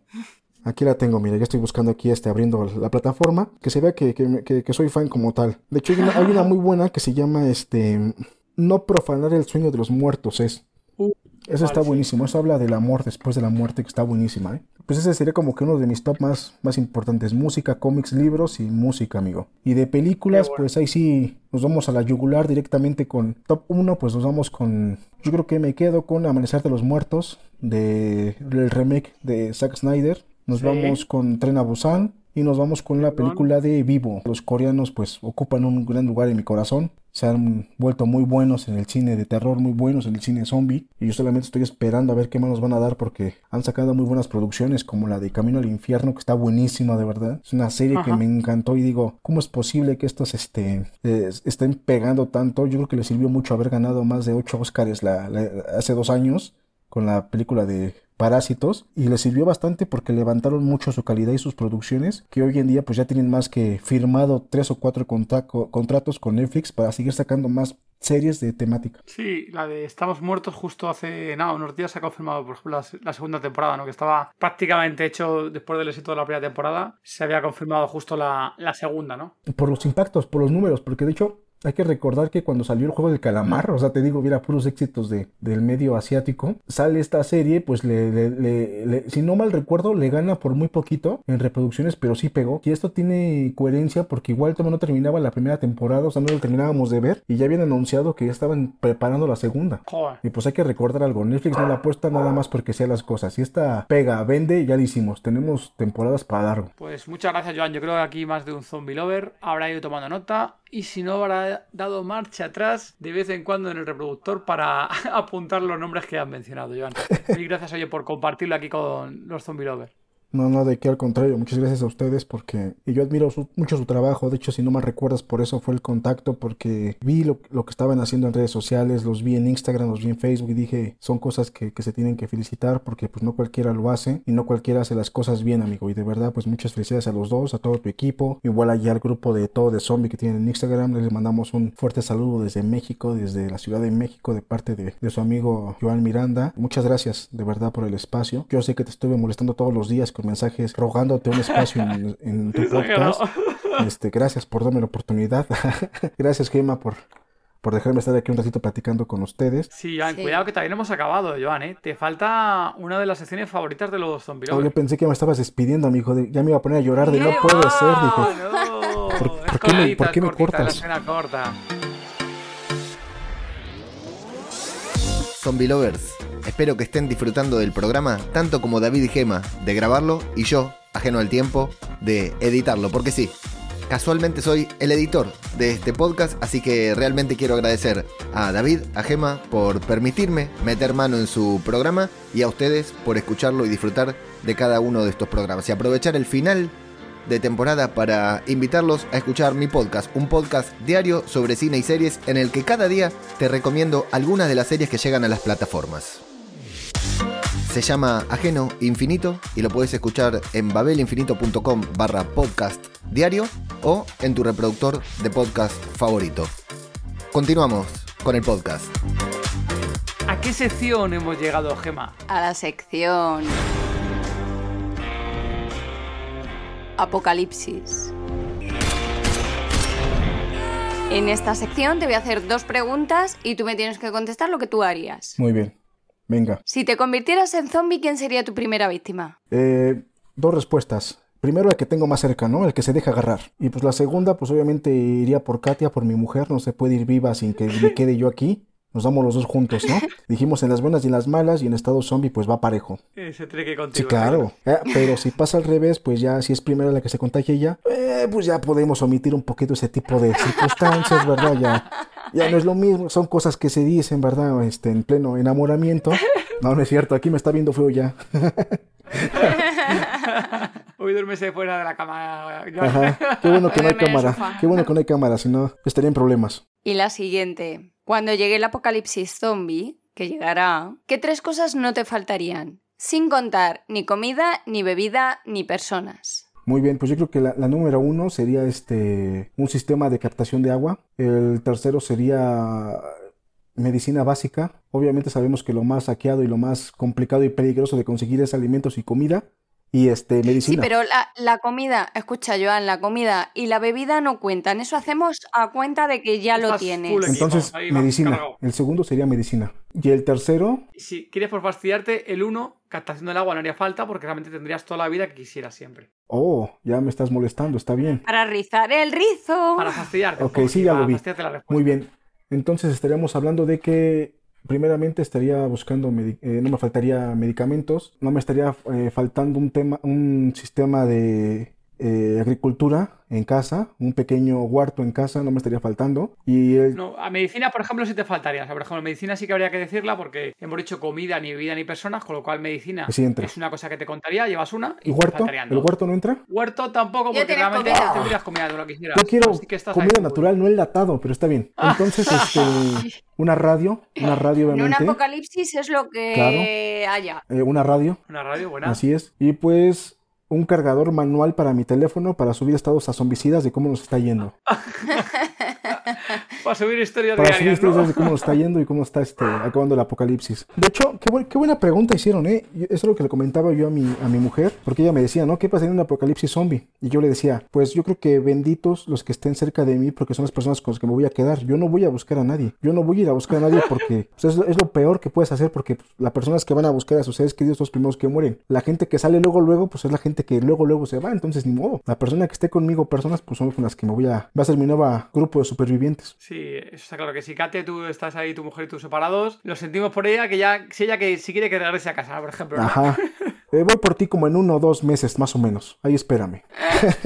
S1: Aquí la tengo, mira, ya estoy buscando aquí, este, abriendo la plataforma, que se vea que, que, que- que soy fan como tal. De hecho, hay una, hay una muy buena que se llama, este, no profanar el sueño de los muertos es.
S3: Uh,
S1: Eso está buenísimo. Eso habla del amor después de la muerte, que está buenísima, ¿eh? Pues ese sería como que uno de mis top más, más importantes. Música, cómics, libros y música, amigo. Y de películas,
S3: bueno.
S1: pues ahí sí nos vamos a la yugular directamente con top 1, pues nos vamos con... Yo creo que me quedo con Amanecer de los Muertos, de, del remake de Zack Snyder. Nos
S3: Sí.
S1: vamos con Tren a Busan. Y nos vamos con la película de Vivo. Los coreanos pues ocupan un gran lugar en mi corazón. Se han vuelto muy buenos en el cine de terror, muy buenos en el cine zombie. Y yo solamente estoy esperando a ver qué más nos van a dar porque han sacado muy buenas producciones como la de Camino al Infierno que está buenísima de verdad. Es una serie que me encantó y digo, ¿cómo es posible que estos este, eh, estén pegando tanto? Yo creo que les sirvió mucho haber ganado más de 8 Oscars la- la- hace dos años con la película de Parásitos y les sirvió bastante porque levantaron mucho su calidad y sus producciones que hoy en día pues ya tienen más que firmado tres o cuatro contratos con Netflix para seguir sacando más series de temática.
S3: Sí, la de Estamos Muertos justo hace nada, unos días se ha confirmado, por ejemplo, la, la segunda temporada, ¿no? Que estaba prácticamente hecho después del éxito de la primera temporada. Se había confirmado justo la, la segunda, ¿no?
S1: Por los impactos, por los números, porque de hecho hay que recordar que cuando salió el juego del calamar, o sea, te digo, mira, puros éxitos de, del medio asiático, sale esta serie, pues le, le- le- le- si no mal recuerdo, le gana por muy poquito en reproducciones, pero sí pegó. Y esto tiene coherencia porque igual todavía no terminaba la primera temporada, o sea, no lo terminábamos de ver, y ya habían anunciado que ya estaban preparando la segunda. Y pues hay que recordar algo, Netflix no la apuesta nada más porque sea las cosas. Si esta pega, vende, ya lo hicimos. Tenemos temporadas para largo.
S3: Pues muchas gracias, Joan. Yo creo que aquí más de un zombie lover habrá ido tomando nota y si no habrá dado marcha atrás de vez en cuando en el reproductor para apuntar los nombres que han mencionado, Joan. Mil gracias, oye, por compartirlo aquí con los zombie lovers.
S1: No, no, de qué al contrario, muchas gracias a ustedes porque yo admiro mucho su trabajo, de hecho si no me recuerdas por eso fue el contacto, porque vi lo, que estaban haciendo en redes sociales, los vi en Instagram, los vi en Facebook y dije, son cosas que, que se tienen que felicitar porque pues no cualquiera lo hace y no cualquiera hace las cosas bien amigo. Y de verdad pues muchas felicidades a los dos, a todo tu equipo, igual allá al grupo de todo de zombie que tienen en Instagram, les mandamos un fuerte saludo desde México, desde la Ciudad de México de parte de, de su amigo Joan Miranda, muchas gracias de verdad por el espacio, yo sé que te estuve molestando todos los días con mensajes rogándote un espacio en, en tu podcast. Este, gracias por darme la oportunidad. gracias, Gema, por, por dejarme estar aquí un ratito platicando con ustedes.
S3: Sí, Joan,
S2: Sí.
S3: cuidado que no hemos acabado, Joan, ¿eh? Te falta una de las secciones favoritas de los zombie
S1: Oh, yo pensé que me estabas despidiendo, amigo. de- ya me iba a poner a llorar de no
S3: ¡No!
S1: puede ser. Dije,
S3: ¡No!
S1: ¿Por- qué me- por qué me
S3: cortita,
S1: cortas?
S3: La escena corta.
S5: Zombie Lovers, espero que estén disfrutando del programa tanto como David y Gema de grabarlo y yo, ajeno al tiempo, de editarlo, porque sí, casualmente soy el editor de este podcast, así que realmente quiero agradecer a David, a Gema por permitirme meter mano en su programa y a ustedes por escucharlo y disfrutar de cada uno de estos programas y aprovechar el final de temporada para invitarlos a escuchar mi podcast, un podcast diario sobre cine y series en el que cada día te recomiendo algunas de las series que llegan a las plataformas. Se llama Ajeno Infinito y lo puedes escuchar en babelinfinito.com barra podcast diario o en tu reproductor de podcast favorito. Continuamos con el podcast.
S3: ¿A qué sección hemos llegado, Gema?
S2: A la sección. Apocalipsis. En esta sección te voy a hacer dos preguntas y tú me tienes que contestar lo que tú harías.
S1: Muy bien. Venga.
S2: Si te convirtieras en zombie, ¿quién sería tu primera víctima?
S1: Eh, dos respuestas. Primero el que tengo más cerca, ¿no? El que se deja agarrar. Y pues la segunda, pues obviamente iría por Katia, por mi mujer. No se puede ir viva sin que me quede yo aquí. Nos damos los dos juntos, ¿no? Dijimos en las buenas y en las malas y en estado zombie pues va parejo.
S3: Eh, Se tiene que
S1: Sí,
S3: contigo.
S1: claro. Eh, pero si pasa al revés, pues ya si es primero la que se contagia ella, eh, pues ya podemos omitir un poquito ese tipo de circunstancias, ¿verdad? Ya, ya no es lo mismo, son cosas que se dicen, ¿verdad? Este, en pleno enamoramiento. No, no es cierto, aquí me está viendo feo ya.
S3: Hoy duérmese fuera de la cama.
S1: Ajá. Qué bueno que no hay cámara. Qué bueno que no hay cámara, si no estaría en problemas.
S2: Y la siguiente. Cuando llegue el apocalipsis zombie, que llegará, ¿qué tres cosas no te faltarían? Sin contar ni comida, ni bebida, ni personas.
S1: Muy bien, pues yo creo que la, número uno sería este un sistema de captación de agua. El tercero sería medicina básica. Obviamente sabemos que lo más saqueado y lo más complicado y peligroso de conseguir es alimentos y comida. Y este
S2: Sí,
S1: medicina.
S2: pero la, la comida, escucha, Joan, la comida y la bebida no cuentan. Eso hacemos a cuenta de que ya lo tienes.
S3: equipo.
S1: Entonces, medicina.
S3: cargado.
S1: El segundo sería medicina. Y el tercero,
S3: Si quieres por fastidiarte, el 1, captación del agua, no haría falta porque realmente tendrías toda la vida que quisieras siempre.
S1: oh, ya me estás molestando, está bien.
S2: Para rizar el rizo.
S3: Para fastidiarte.
S1: Ok,
S3: Jorge,
S1: sí, ya
S3: para
S1: lo vi.
S3: fastidiarte la respuesta.
S1: Muy bien. Entonces estaríamos hablando de que primeramente estaría buscando, eh, no me faltaría medicamentos, no me estaría eh, faltando un tema, un sistema de eh, agricultura en casa, un pequeño huerto en casa, no me estaría faltando. Y el,
S3: No, a medicina, por ejemplo, sí te faltaría. O sea, por ejemplo, medicina sí que habría que decirla porque hemos dicho comida, ni bebida, ni personas, con lo cual medicina
S1: Sí
S3: es una cosa que te contaría, llevas una y
S1: ¿y
S3: te
S1: huerto,
S3: faltarían
S1: el huerto no entra.
S3: Huerto tampoco, porque realmente
S2: comida.
S3: tendrías comida de lo que quisieras.
S1: Yo quiero
S3: Así que estás
S1: comida natural, no enlatado, pero está bien. Entonces, este, una radio, una radio
S2: En un
S1: obviamente,
S2: apocalipsis es lo que
S1: Claro.
S2: haya.
S1: eh, una radio,
S3: Una radio buena.
S1: así es. Y pues un cargador manual para mi teléfono para subir estados a zombicidas de cómo nos está yendo.
S3: Para subir historias
S1: Para subir historias
S3: ¿no?
S1: de cómo está yendo y cómo está este, acabando el apocalipsis. De hecho, qué, buen- qué buena pregunta hicieron, ¿eh? Eso es lo que le comentaba yo a mi, a mi mujer, porque ella me decía, ¿no? ¿Qué pasa en un apocalipsis zombie? Y yo le decía, pues yo creo que benditos los que estén cerca de mí, porque son las personas con las que me voy a quedar. Yo no voy a buscar a nadie. Yo no voy a ir a buscar a nadie porque pues, es, lo- es lo peor que puedes hacer, porque pues, las personas que van a buscar a sus seres queridos son los primeros que mueren. La gente que sale luego, luego, pues es la gente que luego, luego se va, entonces ni modo. La persona que esté conmigo, personas, pues son con las que me voy a... Va a ser mi nueva grupo de supervivientes.
S3: Sí, eso está claro que si Kate, tú estás ahí, tu mujer y tú separados, lo sentimos por ella, que ya, si ella que si quiere que regrese a casa, por ejemplo. ¿no?
S1: Ajá. Eh, voy por ti como en uno o dos meses, más o menos. Ahí espérame.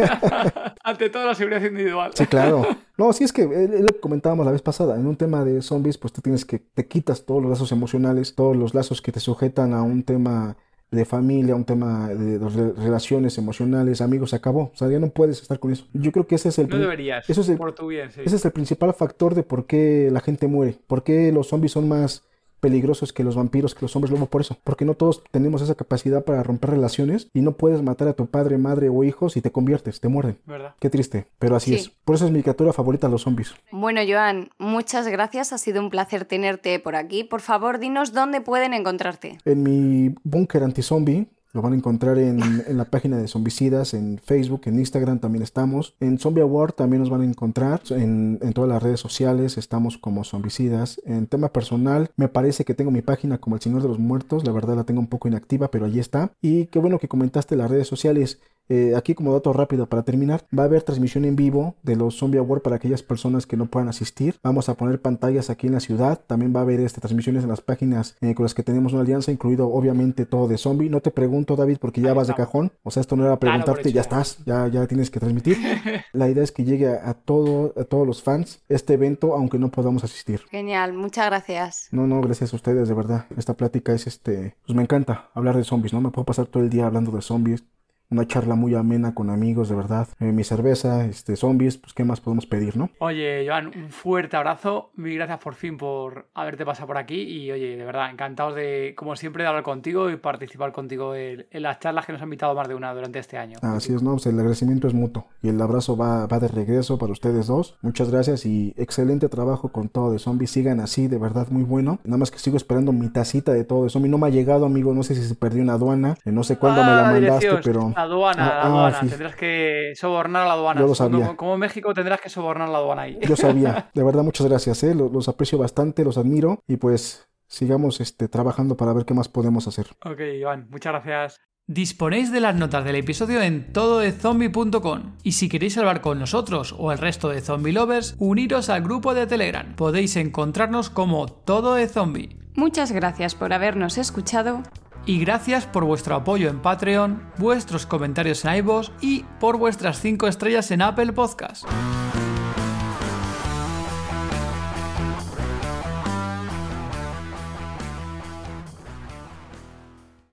S3: Ante todo la seguridad individual.
S1: Sí, claro. No, sí es que eh, lo que comentábamos la vez pasada. En un tema de zombies, pues tú tienes que, te quitas todos los lazos emocionales, todos los lazos que te sujetan a un tema de familia, un tema de, de re- relaciones emocionales, amigos, se acabó. O sea, ya no puedes estar con eso. Yo creo que ese es el,
S3: No deberías.
S1: eso es el-
S3: por tu bien, sí.
S1: ese es el principal factor de por qué la gente muere. Por qué los zombies son más peligrosos que los vampiros, que los hombres lobo, por eso. Porque no todos tenemos esa capacidad para romper relaciones y no puedes matar a tu padre, madre o hijos y te conviertes, te muerden.
S3: ¿Verdad?
S1: Qué triste, pero así
S2: Sí.
S1: es. Por eso es mi criatura favorita, los zombies.
S2: Bueno, Joan, muchas gracias. Ha sido un placer tenerte por aquí. Por favor, dinos dónde pueden encontrarte.
S1: En mi búnker anti-zombie, lo van a encontrar en, en la página de Zombicidas, en Facebook, en Instagram también estamos. En Zombie Award también nos van a encontrar. En, en todas las redes sociales estamos como Zombicidas. En tema personal, me parece que tengo mi página como El Señor de los Muertos. La verdad la tengo un poco inactiva, pero allí está. Y qué bueno que comentaste las redes sociales. Eh, aquí como dato rápido para terminar, va a haber transmisión en vivo de los Zombie Award para aquellas personas que no puedan asistir. Vamos a poner pantallas aquí en la ciudad. También va a haber este, transmisiones en las páginas eh, con las que tenemos una alianza, incluido obviamente todo de zombie. No te pregunto, David, porque ya
S3: Ahí
S1: vas de cajón. O sea, esto no era preguntarte, ya estás, ya, ya tienes que transmitir. La idea es que llegue a, a todo, a todos los fans este evento, aunque no podamos asistir.
S2: Genial, muchas gracias.
S1: No, no, gracias a ustedes, de verdad. Esta plática es este, pues me encanta hablar de zombies, ¿no? Me puedo pasar todo el día hablando de zombies. Una charla muy amena con amigos, de verdad. Eh, mi cerveza, este, zombies, pues qué más podemos pedir, ¿no?
S3: Oye, Joan, un fuerte abrazo. Mil gracias por fin por haberte pasado por aquí. Y oye, de verdad, encantados de, como siempre, de hablar contigo y participar contigo en, en las charlas que nos han invitado más de una durante este año.
S1: Así es, ¿no? Pues el agradecimiento es mutuo. Y el abrazo va, va de regreso para ustedes dos. Muchas gracias y excelente trabajo con todo de zombies. Sigan así, de verdad, muy bueno. Nada más que sigo esperando mi tacita de todo de zombie. No me ha llegado, amigo. No sé si se perdió en aduana. eh, No sé cuándo me la mandaste,
S3: dirección,
S1: pero.
S3: La aduana,
S1: Ah,
S3: la
S1: ah,
S3: aduana.
S1: sí.
S3: Tendrás que sobornar a la aduana.
S1: Yo lo
S3: Como-
S1: sabía.
S3: Como, México tendrás que sobornar a la aduana ahí.
S1: Yo sabía. De verdad, muchas gracias, ¿eh? Los, los aprecio bastante, los admiro. Y pues sigamos este, trabajando para ver qué más podemos hacer.
S3: Ok, Joan, muchas gracias. Disponéis de las notas del episodio en tododezombie.com y si queréis hablar con nosotros o el resto de zombie lovers, uniros al grupo de Telegram. Podéis encontrarnos como Todo de Zombie.
S2: Muchas gracias por habernos escuchado.
S3: Y gracias por vuestro apoyo en Patreon, vuestros comentarios en iVoox y por vuestras 5 estrellas en Apple Podcast.